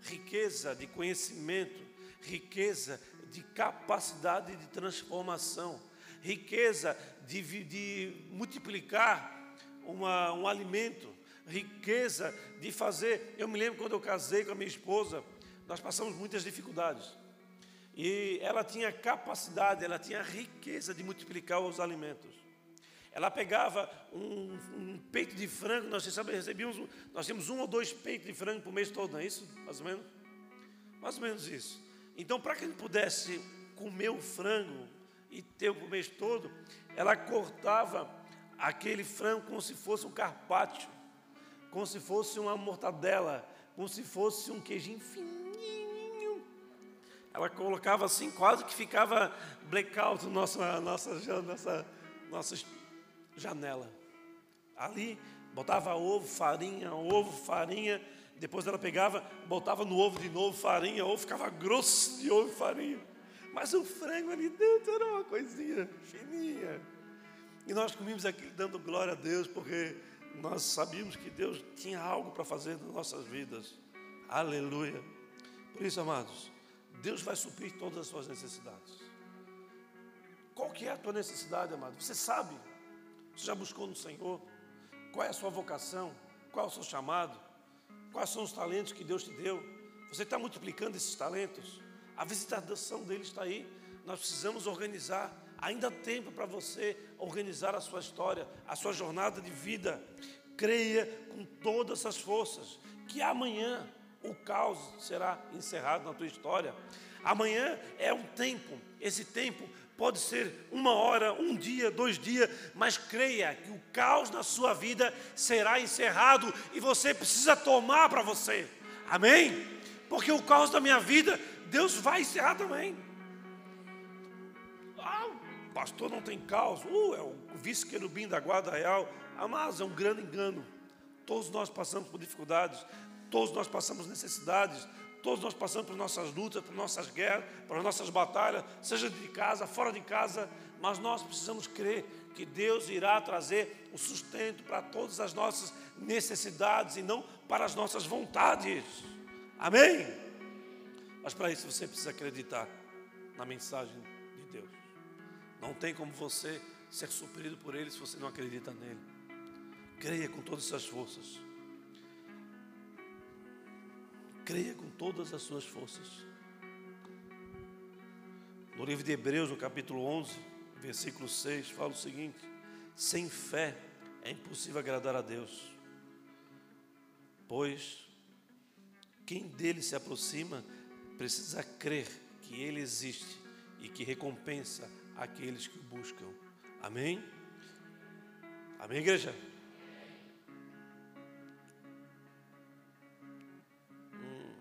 riqueza de conhecimento, riqueza de capacidade de transformação, riqueza de, de multiplicar uma, um alimento, riqueza de fazer. Eu me lembro quando eu casei com a minha esposa, nós passamos muitas dificuldades. E ela tinha capacidade, ela tinha riqueza de multiplicar os alimentos. Ela pegava um, um peito de frango, nós recebíamos, nós tínhamos um ou dois peitos de frango por mês todo, não é isso? Mais ou menos? Mais ou menos isso. Então, para que gente pudesse comer o frango e ter o mês todo, ela cortava aquele frango como se fosse um carpaccio como se fosse uma mortadela, como se fosse um queijinho fininho. Ela colocava assim, quase que ficava blackout nossa, nossa, nossa, nossa janela. Ali, botava ovo, farinha, ovo, farinha. Depois ela pegava, botava no ovo de novo farinha, ovo ficava grosso de ovo e farinha. Mas o frango ali dentro era uma coisinha fininha. E nós comíamos aquilo dando glória a Deus, porque nós sabíamos que Deus tinha algo para fazer nas nossas vidas. Aleluia. Por isso, amados, Deus vai suprir todas as suas necessidades. Qual que é a tua necessidade, amado? Você sabe? Você já buscou no Senhor? Qual é a sua vocação? Qual é o seu chamado? Quais são os talentos que Deus te deu? Você está multiplicando esses talentos? A visitação dele está aí. Nós precisamos organizar Ainda há tempo para você organizar a sua história, a sua jornada de vida. Creia com todas as forças que amanhã o caos será encerrado na tua história. Amanhã é um tempo, esse tempo pode ser uma hora, um dia, dois dias, mas creia que o caos na sua vida será encerrado e você precisa tomar para você. Amém? Porque o caos da minha vida, Deus vai encerrar também pastor não tem causa, uh, é o vice-querubim da guarda real. Mas é um grande engano. Todos nós passamos por dificuldades, todos nós passamos necessidades, todos nós passamos por nossas lutas, por nossas guerras, por nossas batalhas, seja de casa, fora de casa, mas nós precisamos crer que Deus irá trazer o sustento para todas as nossas necessidades e não para as nossas vontades. Amém? Mas para isso você precisa acreditar na mensagem não tem como você ser suprido por Ele se você não acredita nele. Creia com todas as suas forças. Creia com todas as suas forças. No livro de Hebreus, no capítulo 11, versículo 6, fala o seguinte: Sem fé é impossível agradar a Deus, pois quem dele se aproxima precisa crer que ele existe e que recompensa aqueles que o buscam. Amém? Amém, igreja? Hum.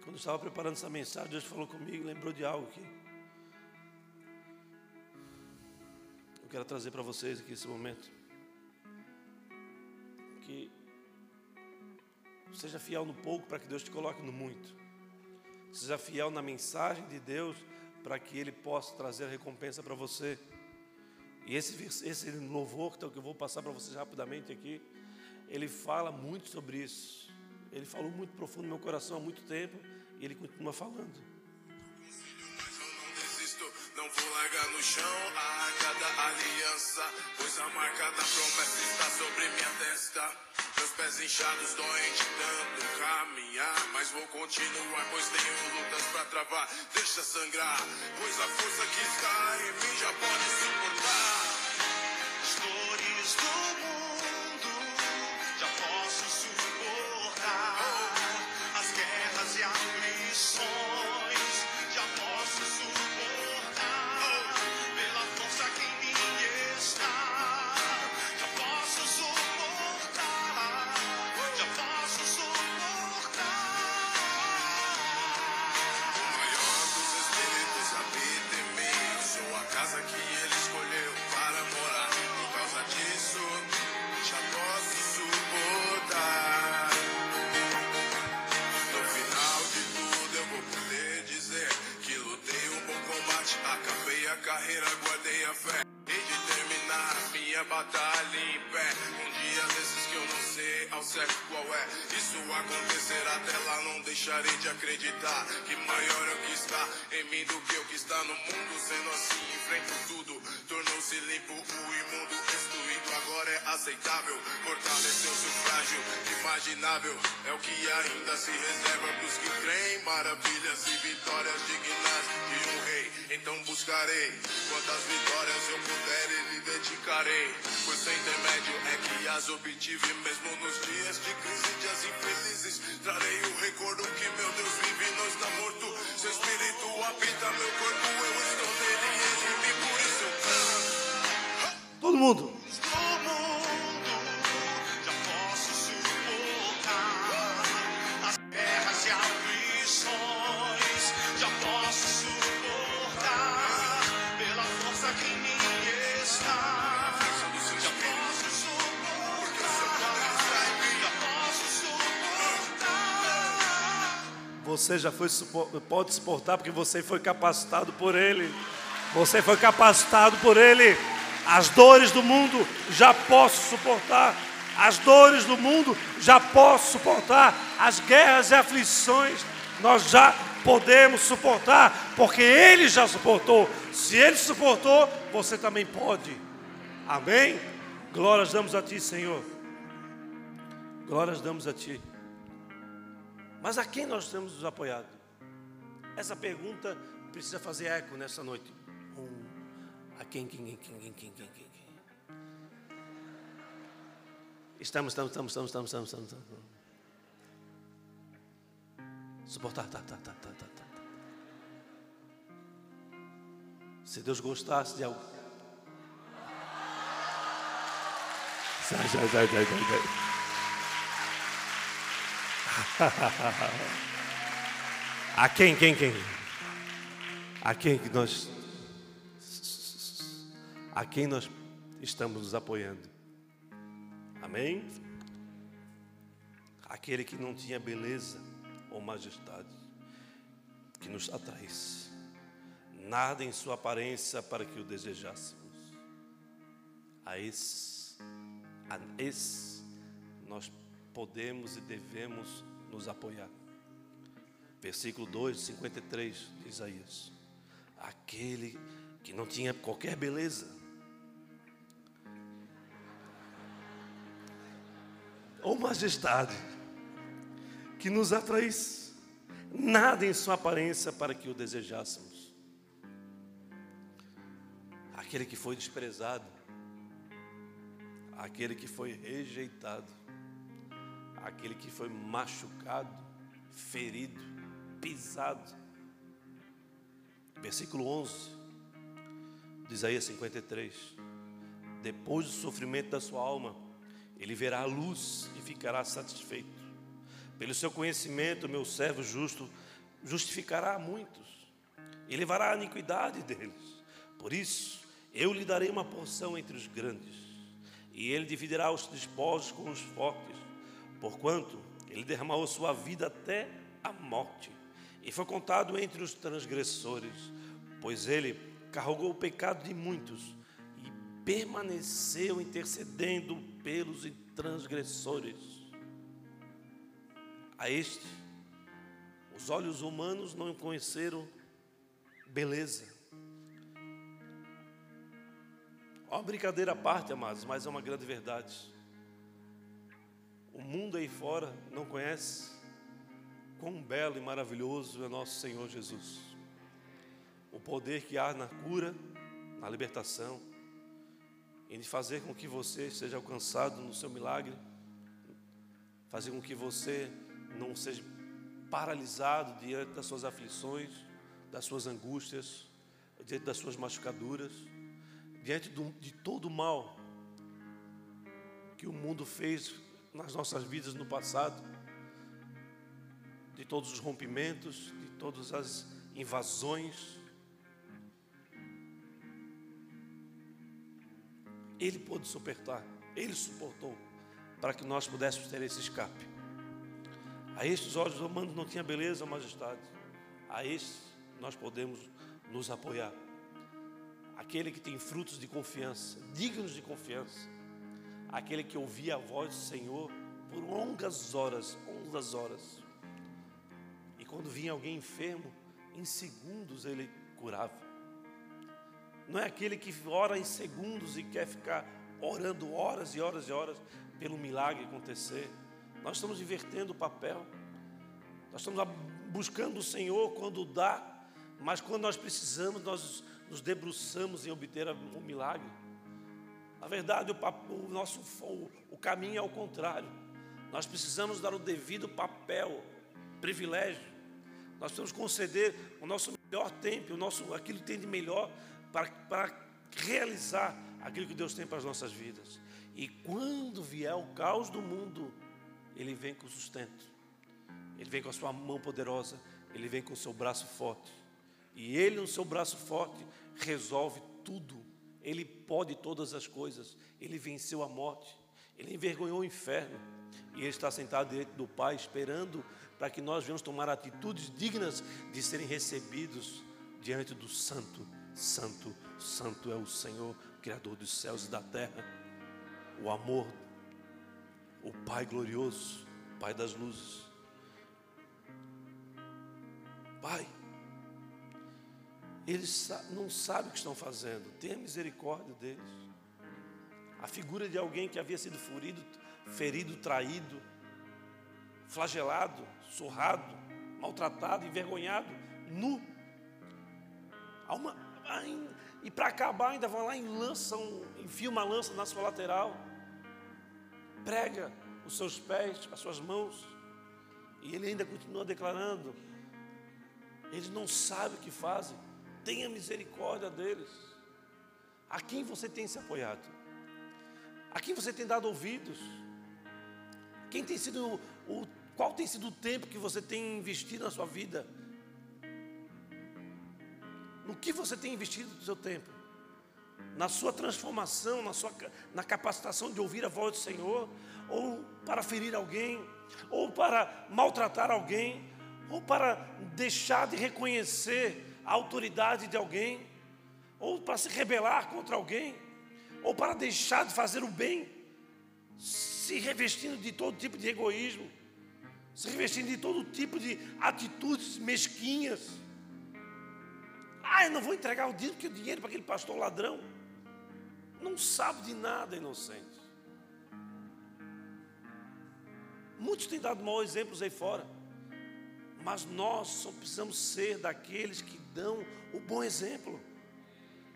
Quando eu estava preparando essa mensagem, Deus falou comigo, lembrou de algo aqui. Eu quero trazer para vocês aqui esse momento. Que seja fiel no pouco para que Deus te coloque no muito. Seja fiel na mensagem de Deus para que Ele possa trazer a recompensa para você. E esse, esse louvor que eu vou passar para vocês rapidamente aqui, ele fala muito sobre isso. Ele falou muito profundo no meu coração há muito tempo e ele continua falando. Não vou largar no chão a arca da aliança, pois a marca da promessa está sobre minha testa. Meus pés inchados doem de tanto caminhar. Mas vou continuar, pois tenho lutas pra travar. Deixa sangrar, pois a força que está em mim já pode suportar. Deixarei de acreditar. Que maior é o que está em mim do que o que está no mundo. Sendo assim, enfrento tudo. Tornou-se limpo o imundo excluído. Agora é aceitável. Fortaleceu seu frágil, imaginável. É o que ainda se reserva pros que creem. Maravilhas e vitórias dignas. Então buscarei quantas vitórias eu puder e lhe dedicarei. Pois sem intermédio é que as obtive mesmo nos dias de crise, dias infelizes. Trarei o recordo que meu Deus vive e não está morto. Seu espírito habita meu corpo, eu estou nele e ele me por isso. Todo mundo. Você já foi, pode suportar porque você foi capacitado por Ele. Você foi capacitado por Ele. As dores do mundo já posso suportar. As dores do mundo já posso suportar. As guerras e aflições nós já podemos suportar, porque Ele já suportou. Se Ele suportou, você também pode. Amém? Glórias damos a Ti, Senhor. Glórias damos a Ti. Mas a quem nós temos nos apoiado? Essa pergunta precisa fazer eco nessa noite. Um, a quem, quem, quem, quem, quem, quem, quem? Estamos, estamos, estamos, estamos, estamos, estamos, estamos. estamos. Suportar, tá, tá, tá, tá, tá, tá. Se Deus gostasse de algo. *laughs* Sai, sai, sai, sai, sai, sai. A quem, quem, quem? A quem que nós a quem nós estamos nos apoiando? Amém? Aquele que não tinha beleza ou majestade, que nos atraísse, nada em sua aparência para que o desejássemos. A esse, a esse nós podemos e devemos nos apoiar. Versículo 2, 53 de Isaías. Aquele que não tinha qualquer beleza, ou majestade, que nos atraísse, nada em sua aparência para que o desejássemos. Aquele que foi desprezado, aquele que foi rejeitado, aquele que foi machucado ferido, pisado. Versículo 11 de Isaías 53. Depois do sofrimento da sua alma, ele verá a luz e ficará satisfeito. Pelo seu conhecimento, meu servo justo justificará muitos e levará a iniquidade deles. Por isso, eu lhe darei uma porção entre os grandes, e ele dividirá os despojos com os fortes, porquanto ele derramou sua vida até a morte, e foi contado entre os transgressores, pois ele carregou o pecado de muitos e permaneceu intercedendo pelos transgressores. A este, os olhos humanos não conheceram beleza. Uma brincadeira à parte, amados, mas é uma grande verdade. O mundo aí fora não conhece quão belo e maravilhoso é nosso Senhor Jesus. O poder que há na cura, na libertação, em fazer com que você seja alcançado no seu milagre, fazer com que você não seja paralisado diante das suas aflições, das suas angústias, diante das suas machucaduras, diante de todo o mal que o mundo fez nas nossas vidas no passado, de todos os rompimentos, de todas as invasões. Ele pôde suportar, ele suportou, para que nós pudéssemos ter esse escape. A estes olhos humanos não tinha beleza majestade. A estes nós podemos nos apoiar. Aquele que tem frutos de confiança, dignos de confiança. Aquele que ouvia a voz do Senhor por longas horas, longas horas. E quando vinha alguém enfermo, em segundos ele curava. Não é aquele que ora em segundos e quer ficar orando horas e horas e horas pelo milagre acontecer. Nós estamos invertendo o papel. Nós estamos buscando o Senhor quando dá, mas quando nós precisamos, nós nos debruçamos em obter o milagre. Na verdade, o, o nosso o, o caminho é ao contrário. Nós precisamos dar o devido papel, privilégio. Nós precisamos conceder o nosso melhor tempo, o nosso, aquilo que tem de melhor para, para realizar aquilo que Deus tem para as nossas vidas. E quando vier o caos do mundo, ele vem com sustento, Ele vem com a sua mão poderosa, Ele vem com o seu braço forte. E Ele, no seu braço forte, resolve tudo. Ele pode todas as coisas. Ele venceu a morte. Ele envergonhou o inferno. E Ele está sentado diante do Pai, esperando para que nós venhamos tomar atitudes dignas de serem recebidos diante do Santo. Santo, Santo é o Senhor, Criador dos céus e da terra. O amor o Pai glorioso, Pai das luzes. Pai, eles não sabem o que estão fazendo, tenha misericórdia deles. A figura de alguém que havia sido ferido, ferido, traído, flagelado, surrado, maltratado, envergonhado, nu. Uma, e para acabar, ainda vão lá e lançam, enfiam uma lança na sua lateral. Prega os seus pés, as suas mãos, e ele ainda continua declarando: eles não sabem o que fazem, tenha misericórdia deles. A quem você tem se apoiado? A quem você tem dado ouvidos? Quem tem sido o, qual tem sido o tempo que você tem investido na sua vida? No que você tem investido do seu tempo? na sua transformação, na, sua, na capacitação de ouvir a voz do Senhor, ou para ferir alguém, ou para maltratar alguém, ou para deixar de reconhecer a autoridade de alguém, ou para se rebelar contra alguém, ou para deixar de fazer o bem, se revestindo de todo tipo de egoísmo, se revestindo de todo tipo de atitudes mesquinhas. Ah, eu não vou entregar o dinheiro para aquele pastor ladrão não sabe de nada, inocente. Muitos têm dado maus exemplos aí fora, mas nós só precisamos ser daqueles que dão o bom exemplo.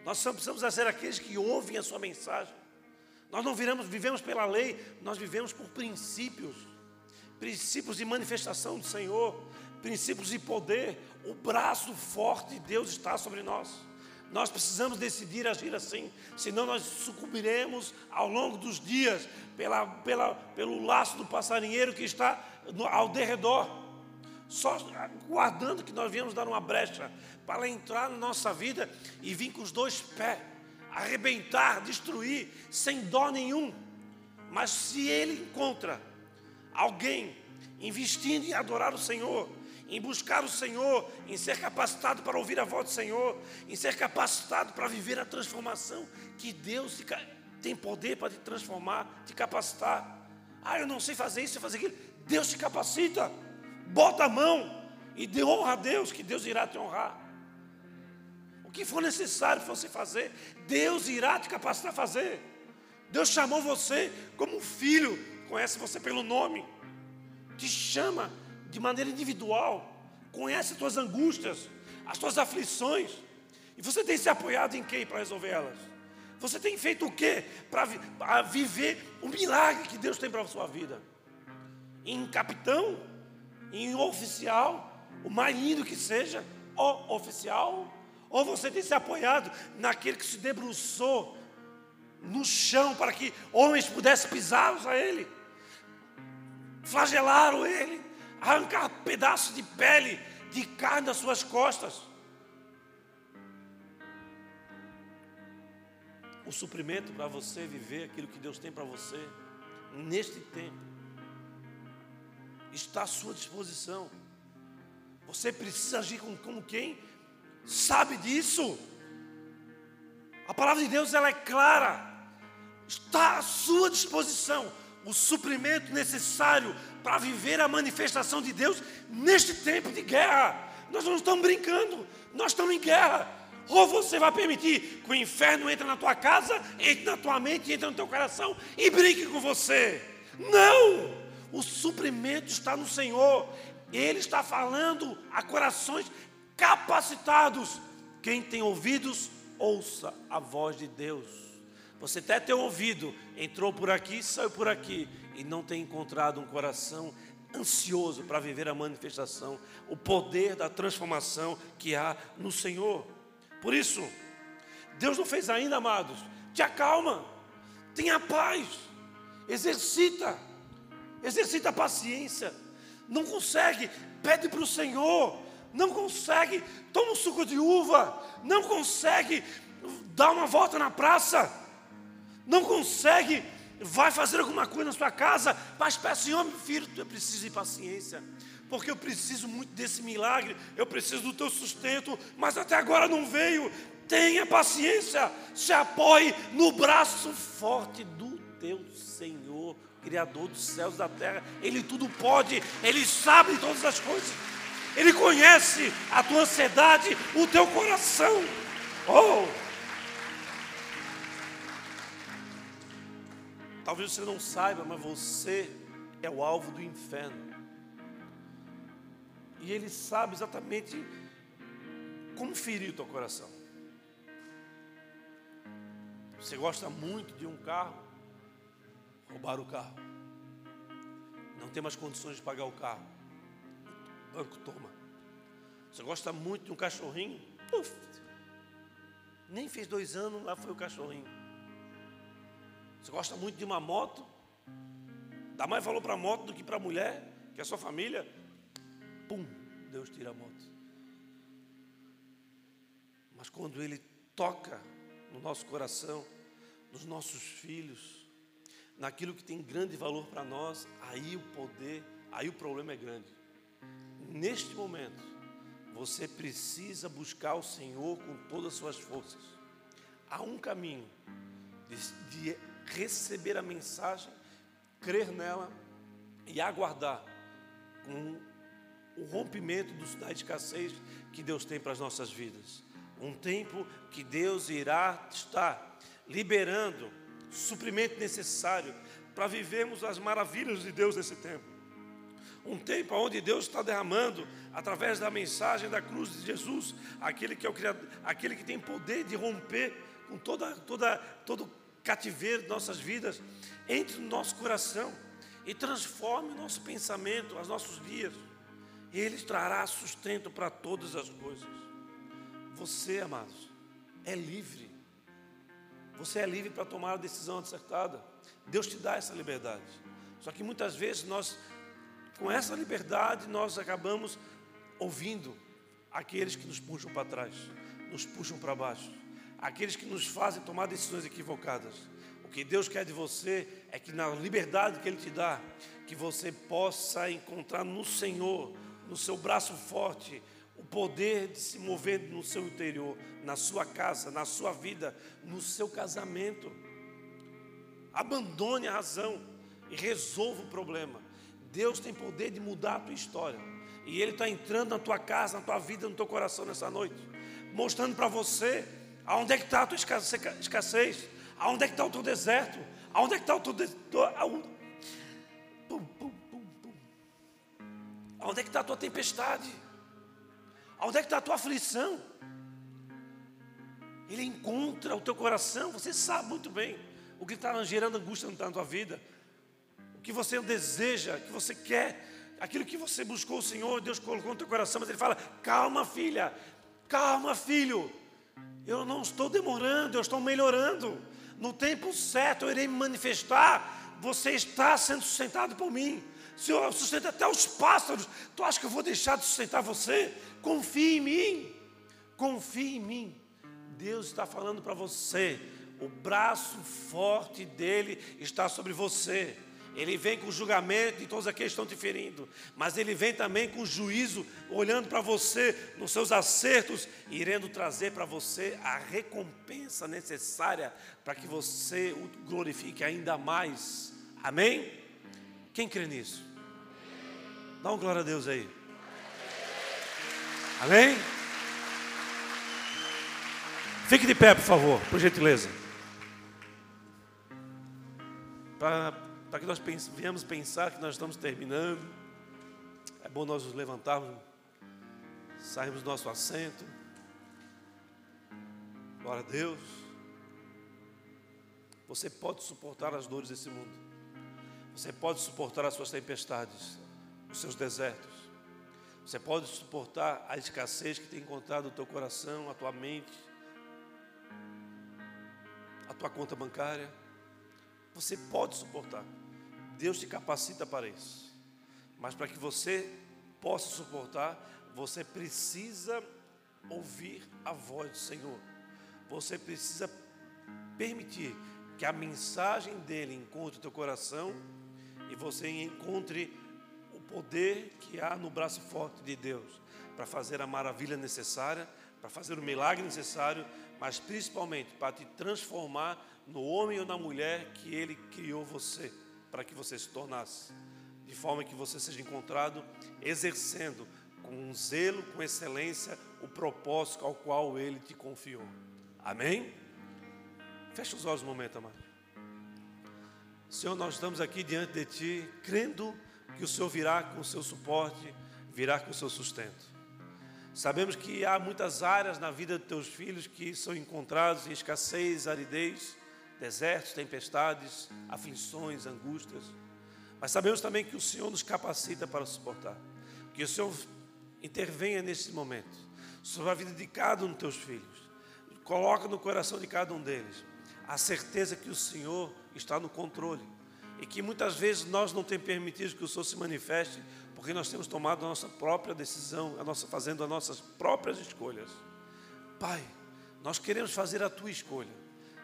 Nós só precisamos ser aqueles que ouvem a sua mensagem. Nós não viramos, vivemos pela lei, nós vivemos por princípios. princípios de manifestação do Senhor, princípios de poder. O braço forte de Deus está sobre nós. Nós precisamos decidir agir assim, senão nós sucumbiremos ao longo dos dias pela, pela, pelo laço do passarinheiro que está no, ao derredor, só guardando que nós viemos dar uma brecha para entrar na nossa vida e vir com os dois pés, arrebentar, destruir, sem dó nenhum. Mas se ele encontra alguém investindo em adorar o Senhor, em buscar o Senhor, em ser capacitado para ouvir a voz do Senhor, em ser capacitado para viver a transformação que Deus tem poder para te transformar, te capacitar. Ah, eu não sei fazer isso, fazer aquilo. Deus te capacita, bota a mão e dê honra a Deus, que Deus irá te honrar. O que for necessário você fazer, Deus irá te capacitar a fazer. Deus chamou você como filho, conhece você pelo nome, te chama de maneira individual, conhece as tuas angústias, as tuas aflições, e você tem se apoiado em quem para resolver elas? Você tem feito o que para viver o milagre que Deus tem para a sua vida? Em capitão, em oficial, o mais lindo que seja, o oficial, ou você tem se apoiado naquele que se debruçou no chão para que homens pudessem pisá-los a ele, flagelaram ele, arrancar pedaços de pele, de carne das suas costas. O suprimento para você viver aquilo que Deus tem para você, neste tempo, está à sua disposição. Você precisa agir como, como quem sabe disso. A palavra de Deus ela é clara, está à sua disposição o suprimento necessário para viver a manifestação de Deus neste tempo de guerra. Nós não estamos brincando, nós estamos em guerra. Ou você vai permitir que o inferno entre na tua casa, entre na tua mente, entre no teu coração e brinque com você. Não! O suprimento está no Senhor. Ele está falando a corações capacitados. Quem tem ouvidos, ouça a voz de Deus. Você até tem ouvido, entrou por aqui, saiu por aqui e não tem encontrado um coração ansioso para viver a manifestação, o poder da transformação que há no Senhor. Por isso, Deus não fez ainda, amados. Te acalma, tenha paz, exercita, exercita a paciência. Não consegue, pede para o Senhor. Não consegue, toma um suco de uva. Não consegue, dá uma volta na praça não consegue, vai fazer alguma coisa na sua casa, mas peça, Senhor, meu filho, eu preciso de paciência, porque eu preciso muito desse milagre, eu preciso do teu sustento, mas até agora não veio. Tenha paciência, se apoie no braço forte do teu Senhor, Criador dos céus e da terra. Ele tudo pode, Ele sabe todas as coisas, Ele conhece a tua ansiedade, o teu coração. Oh! Talvez você não saiba, mas você é o alvo do inferno. E ele sabe exatamente como ferir o teu coração. Você gosta muito de um carro, roubar o carro. Não tem mais condições de pagar o carro. O banco toma. Você gosta muito de um cachorrinho, puf, nem fez dois anos, lá foi o cachorrinho. Você gosta muito de uma moto? Dá mais valor para a moto do que para a mulher, que é sua família? Pum, Deus tira a moto. Mas quando Ele toca no nosso coração, nos nossos filhos, naquilo que tem grande valor para nós, aí o poder, aí o problema é grande. Neste momento, você precisa buscar o Senhor com todas as suas forças. Há um caminho de, de receber a mensagem, crer nela e aguardar com o rompimento do de escassez que Deus tem para as nossas vidas. Um tempo que Deus irá estar liberando suprimento necessário para vivermos as maravilhas de Deus nesse tempo. Um tempo onde Deus está derramando, através da mensagem da cruz de Jesus, aquele que é o Criador, aquele que tem poder de romper com toda, toda, todo cativeiro de nossas vidas, entre no nosso coração e transforme o nosso pensamento, os nossos dias. Ele trará sustento para todas as coisas. Você, amados, é livre. Você é livre para tomar a decisão acertada. Deus te dá essa liberdade. Só que muitas vezes nós, com essa liberdade, nós acabamos ouvindo aqueles que nos puxam para trás, nos puxam para baixo, aqueles que nos fazem tomar decisões equivocadas. O que Deus quer de você é que na liberdade que Ele te dá, que você possa encontrar no Senhor, no seu braço forte, poder de se mover no seu interior, na sua casa, na sua vida, no seu casamento. Abandone a razão e resolva o problema. Deus tem poder de mudar a tua história. E Ele está entrando na tua casa, na tua vida, no teu coração nessa noite, mostrando para você aonde é que está a tua escassez, aonde é que está o teu deserto, aonde é que está o teu deserto, aonde é que está a tua tempestade, aonde é que está a tua aflição. Ele encontra o teu coração, você sabe muito bem o que está gerando angústia na tua vida, o que você deseja, o que você quer aquilo que você buscou o Senhor, Deus colocou no teu coração, mas Ele fala: calma, filha, calma, filho, eu não estou demorando, eu estou melhorando. No tempo certo eu irei me manifestar. Você está sendo sustentado por mim. Senhor, eu sustento até os pássaros. Tu acha que eu vou deixar de sustentar você? Confie em mim. Confie em mim. Deus está falando para você. O braço forte dele está sobre você. Ele vem com julgamento de todos aqueles que estão te ferindo, mas ele vem também com juízo, olhando para você nos seus acertos, irendo trazer para você a recompensa necessária para que você o glorifique ainda mais. Amém? Quem crê nisso? Dá um glória a Deus aí. Amém? Fique de pé, por favor, por gentileza. Para que nós pense, venhamos pensar que nós estamos terminando. É bom nós nos levantarmos, sairmos do nosso assento. Glória a Deus. Você pode suportar as dores desse mundo. Você pode suportar as suas tempestades, os seus desertos. Você pode suportar a escassez que tem encontrado no teu coração, a tua mente, a tua conta bancária. Você pode suportar. Deus te capacita para isso. Mas para que você possa suportar, você precisa ouvir a voz do Senhor. Você precisa permitir que a mensagem dele encontre o teu coração e você encontre o poder que há no braço forte de Deus para fazer a maravilha necessária, para fazer o milagre necessário, mas principalmente para te transformar no homem ou na mulher que Ele criou você, para que você se tornasse, de forma que você seja encontrado exercendo com zelo, com excelência, o propósito ao qual Ele te confiou. Amém? Feche os olhos um momento, amado. Senhor, nós estamos aqui diante de Ti, crendo que o Senhor virá com o seu suporte, virá com o seu sustento. Sabemos que há muitas áreas na vida dos teus filhos que são encontrados em escassez, aridez, desertos, tempestades, aflições, angústias. Mas sabemos também que o Senhor nos capacita para suportar. Que o Senhor intervenha nesse momento sobre a vida de cada um dos teus filhos. Coloca no coração de cada um deles a certeza que o Senhor está no controle e que muitas vezes nós não temos permitido que o Senhor se manifeste porque nós temos tomado a nossa própria decisão, a nossa fazendo as nossas próprias escolhas. Pai, nós queremos fazer a tua escolha.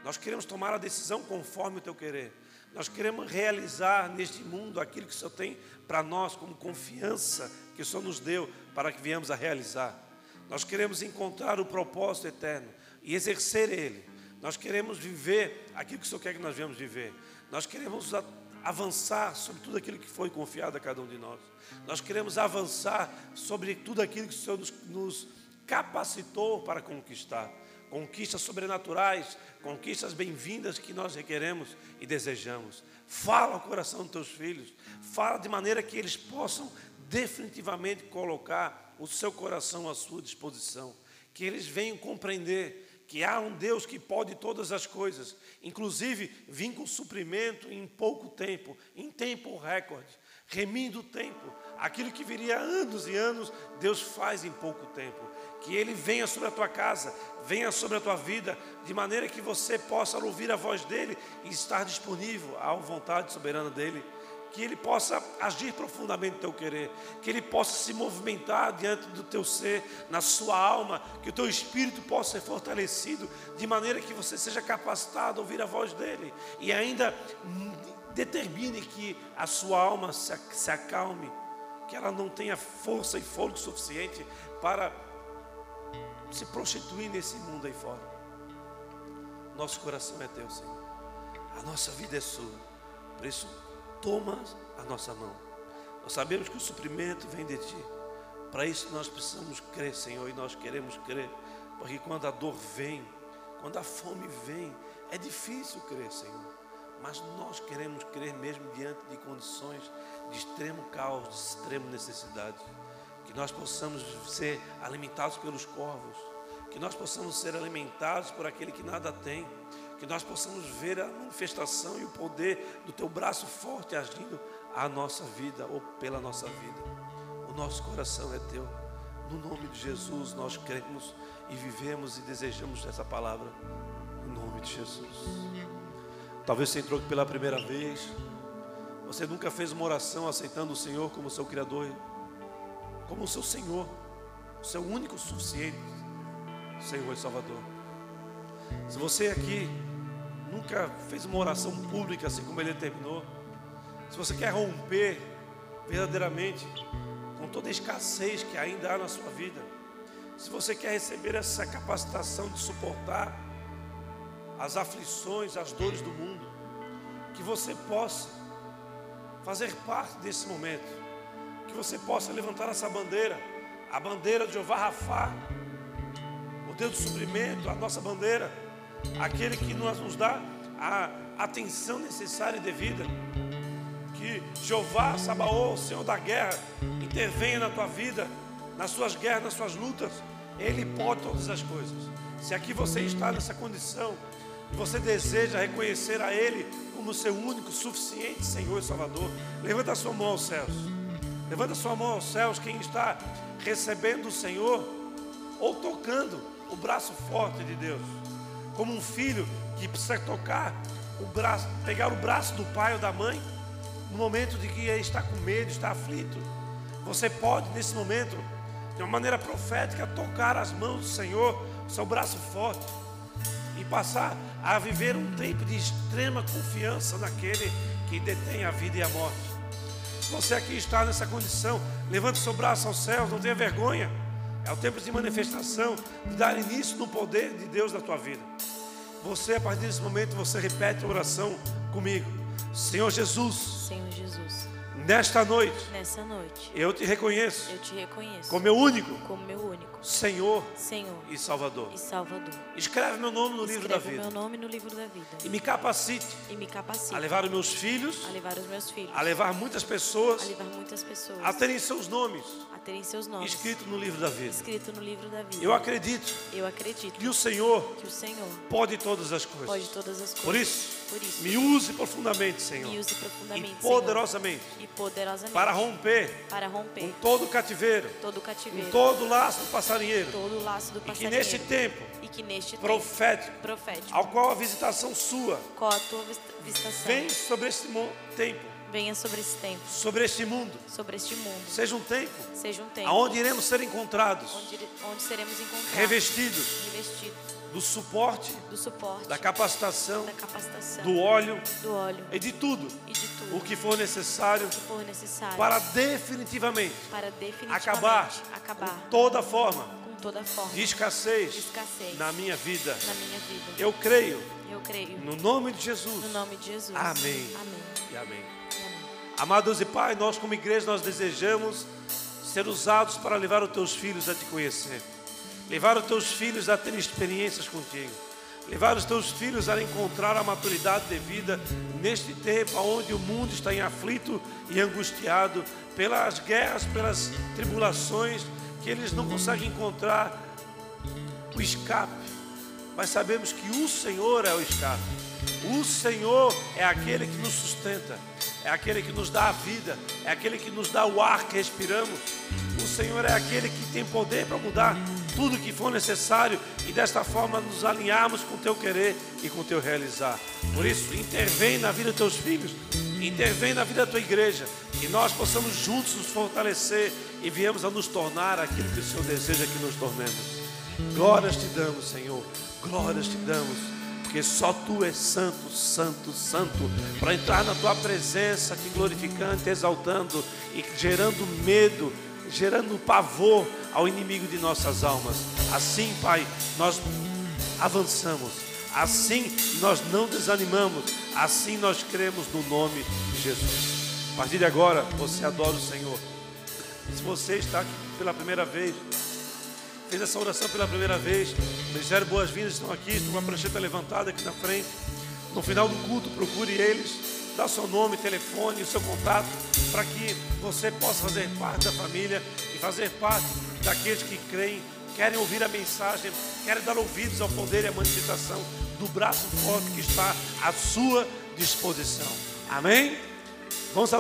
Nós queremos tomar a decisão conforme o teu querer. Nós queremos realizar neste mundo aquilo que o Senhor tem para nós, como confiança que o Senhor nos deu para que viemos a realizar. Nós queremos encontrar o propósito eterno e exercer ele. Nós queremos viver aquilo que o Senhor quer que nós venhamos viver. Nós queremos avançar sobre tudo aquilo que foi confiado a cada um de nós. Nós queremos avançar sobre tudo aquilo que o Senhor nos, nos capacitou para conquistar conquistas sobrenaturais, conquistas bem-vindas que nós requeremos e desejamos. Fala ao coração dos teus filhos, fala de maneira que eles possam definitivamente colocar o seu coração à sua disposição, que eles venham compreender que há um Deus que pode todas as coisas, inclusive vir com suprimento em pouco tempo, em tempo recorde, remindo o tempo. Aquilo que viria anos e anos, Deus faz em pouco tempo. Que Ele venha sobre a tua casa, venha sobre a tua vida, de maneira que você possa ouvir a voz dEle e estar disponível à vontade soberana dEle que Ele possa agir profundamente no teu querer, que Ele possa se movimentar diante do teu ser, na sua alma, que o teu espírito possa ser fortalecido, de maneira que você seja capacitado a ouvir a voz dEle e ainda determine que a sua alma se, acalme, que ela não tenha força e fôlego suficiente para se prostituir nesse mundo aí fora. Nosso coração é teu, Senhor. A nossa vida é sua. Por isso, toma a nossa mão. Nós sabemos que o suprimento vem de Ti. Para isso nós precisamos crer, Senhor, e nós queremos crer, porque quando a dor vem, quando a fome vem, é difícil crer, Senhor. Mas nós queremos crer mesmo diante de condições de extremo caos, de extrema necessidade. Que nós possamos ser alimentados pelos corvos, que nós possamos ser alimentados por aquele que nada tem que nós possamos ver a manifestação e o poder do teu braço forte agindo a nossa vida ou pela nossa vida. O nosso coração é teu. No nome de Jesus nós cremos e vivemos e desejamos essa palavra. No nome de Jesus. Talvez você entrou aqui pela primeira vez. Você nunca fez uma oração aceitando o Senhor como seu Criador, como o seu Senhor, o seu único suficiente Senhor e Salvador. Se você aqui nunca fez uma oração pública assim como ele terminou, se você quer romper verdadeiramente com toda a escassez que ainda há na sua vida, se você quer receber essa capacitação de suportar as aflições, as dores do mundo, que você possa fazer parte desse momento, que você possa levantar essa bandeira, a bandeira de Jeová Rafá, o Deus do suprimento, a nossa bandeira aquele que nos dá a atenção necessária e devida. Que Jeová, Sabaô, Senhor da guerra, intervenha na tua vida, nas suas guerras, nas suas lutas. Ele pode todas as coisas. Se aqui você está nessa condição, você deseja reconhecer a Ele como seu único, suficiente Senhor e Salvador, levanta a sua mão aos céus. Levanta a sua mão aos céus, quem está recebendo o Senhor ou tocando o braço forte de Deus como um filho que precisa tocar o braço, pegar o braço do pai ou da mãe, no momento de que está com medo, está aflito. Você pode, nesse momento, de uma maneira profética, tocar as mãos do Senhor, seu braço forte, e passar a viver um tempo de extrema confiança naquele que detém a vida e a morte. Se você aqui está nessa condição, levante seu braço aos céus, não tenha vergonha. É o tempo de manifestação, de dar início no poder de Deus na tua vida. Você, a partir desse momento, você repete a oração comigo. Senhor Jesus. Senhor Jesus. Nesta noite. Nessa noite. Eu te reconheço. Eu te reconheço. Como meu único. Como meu único. Senhor. Senhor. E Salvador. E Salvador. Escreve meu nome no livro da vida. meu nome no livro da vida. E me capacite. E me capacite. A levar os meus filhos. A levar os meus filhos. A levar muitas pessoas. A levar muitas pessoas. A terem seus nomes terem seus nomes escrito no livro da vida. Escrito no livro da vida. Eu acredito. Eu acredito. Que o Senhor que o Senhor pode todas as coisas. Pode todas as coisas. Por isso, Por isso me use profundamente, Senhor. Me use profundamente, e poderosamente. Senhor, e poderosamente. Para romper. Para romper. Com todo o cativeiro. Todo o cativeiro. Com todo o laço do passarinheiro. Todo o laço do passarinheiro. E que neste tempo. E que neste profético. Profético. Ao qual a visitação sua. Qual a tua visitação. Vem sobre este tempo venha sobre esse tempo. Sobre este mundo. Sobre este mundo. Seja um tempo. Seja um tempo. Aonde iremos ser encontrados. Onde, onde seremos encontrados. Revestidos. Revestidos. Do suporte, do suporte, da capacitação, da capacitação, do óleo, do óleo e de tudo, e tudo, o que for necessário, que for necessário para definitivamente, para definitivamente acabar, acabar com toda forma, toda forma de escassez, de escassez na minha vida. Na minha vida. Eu creio. Eu creio. No nome de Jesus. No nome de Jesus. Amém. Amém. E amém. Amados e Pai, nós como igreja nós desejamos ser usados para levar os teus filhos a te conhecer. Levar os teus filhos a ter experiências contigo. Levar os teus filhos a encontrar a maturidade devida neste tempo onde o mundo está em aflito e angustiado pelas guerras, pelas tribulações, que eles não conseguem encontrar o escape. mas sabemos que o Senhor é o escape. O Senhor é aquele que nos sustenta, é aquele que nos dá a vida, é aquele que nos dá o ar que respiramos. O Senhor é aquele que tem poder para mudar tudo que for necessário e desta forma nos alinharmos com o teu querer e com o teu realizar. Por isso, intervém na vida dos teus filhos, intervém na vida da tua igreja, que nós possamos juntos nos fortalecer e viemos a nos tornar aquilo que o Senhor deseja que nos tornemos. Glórias te damos, Senhor, glórias te damos, porque só tu és santo, santo, santo, para entrar na tua presença, te glorificando, te exaltando e gerando medo, gerando pavor ao inimigo de nossas almas. Assim, Pai, nós avançamos. Assim nós não desanimamos. Assim nós cremos no nome de Jesus. A partir de agora, você adora o Senhor. Se você está aqui pela primeira vez, fez essa oração pela primeira vez, Ministério Boas-Vindas estão aqui, estão com a prancheta levantada aqui na frente. No final do culto, procure eles, dá seu nome, telefone, seu contato, para que você possa fazer parte da família e fazer parte daqueles que creem, querem ouvir a mensagem, querem dar ouvidos ao poder e à manifestação do braço forte que está à sua disposição. Amém? Vamos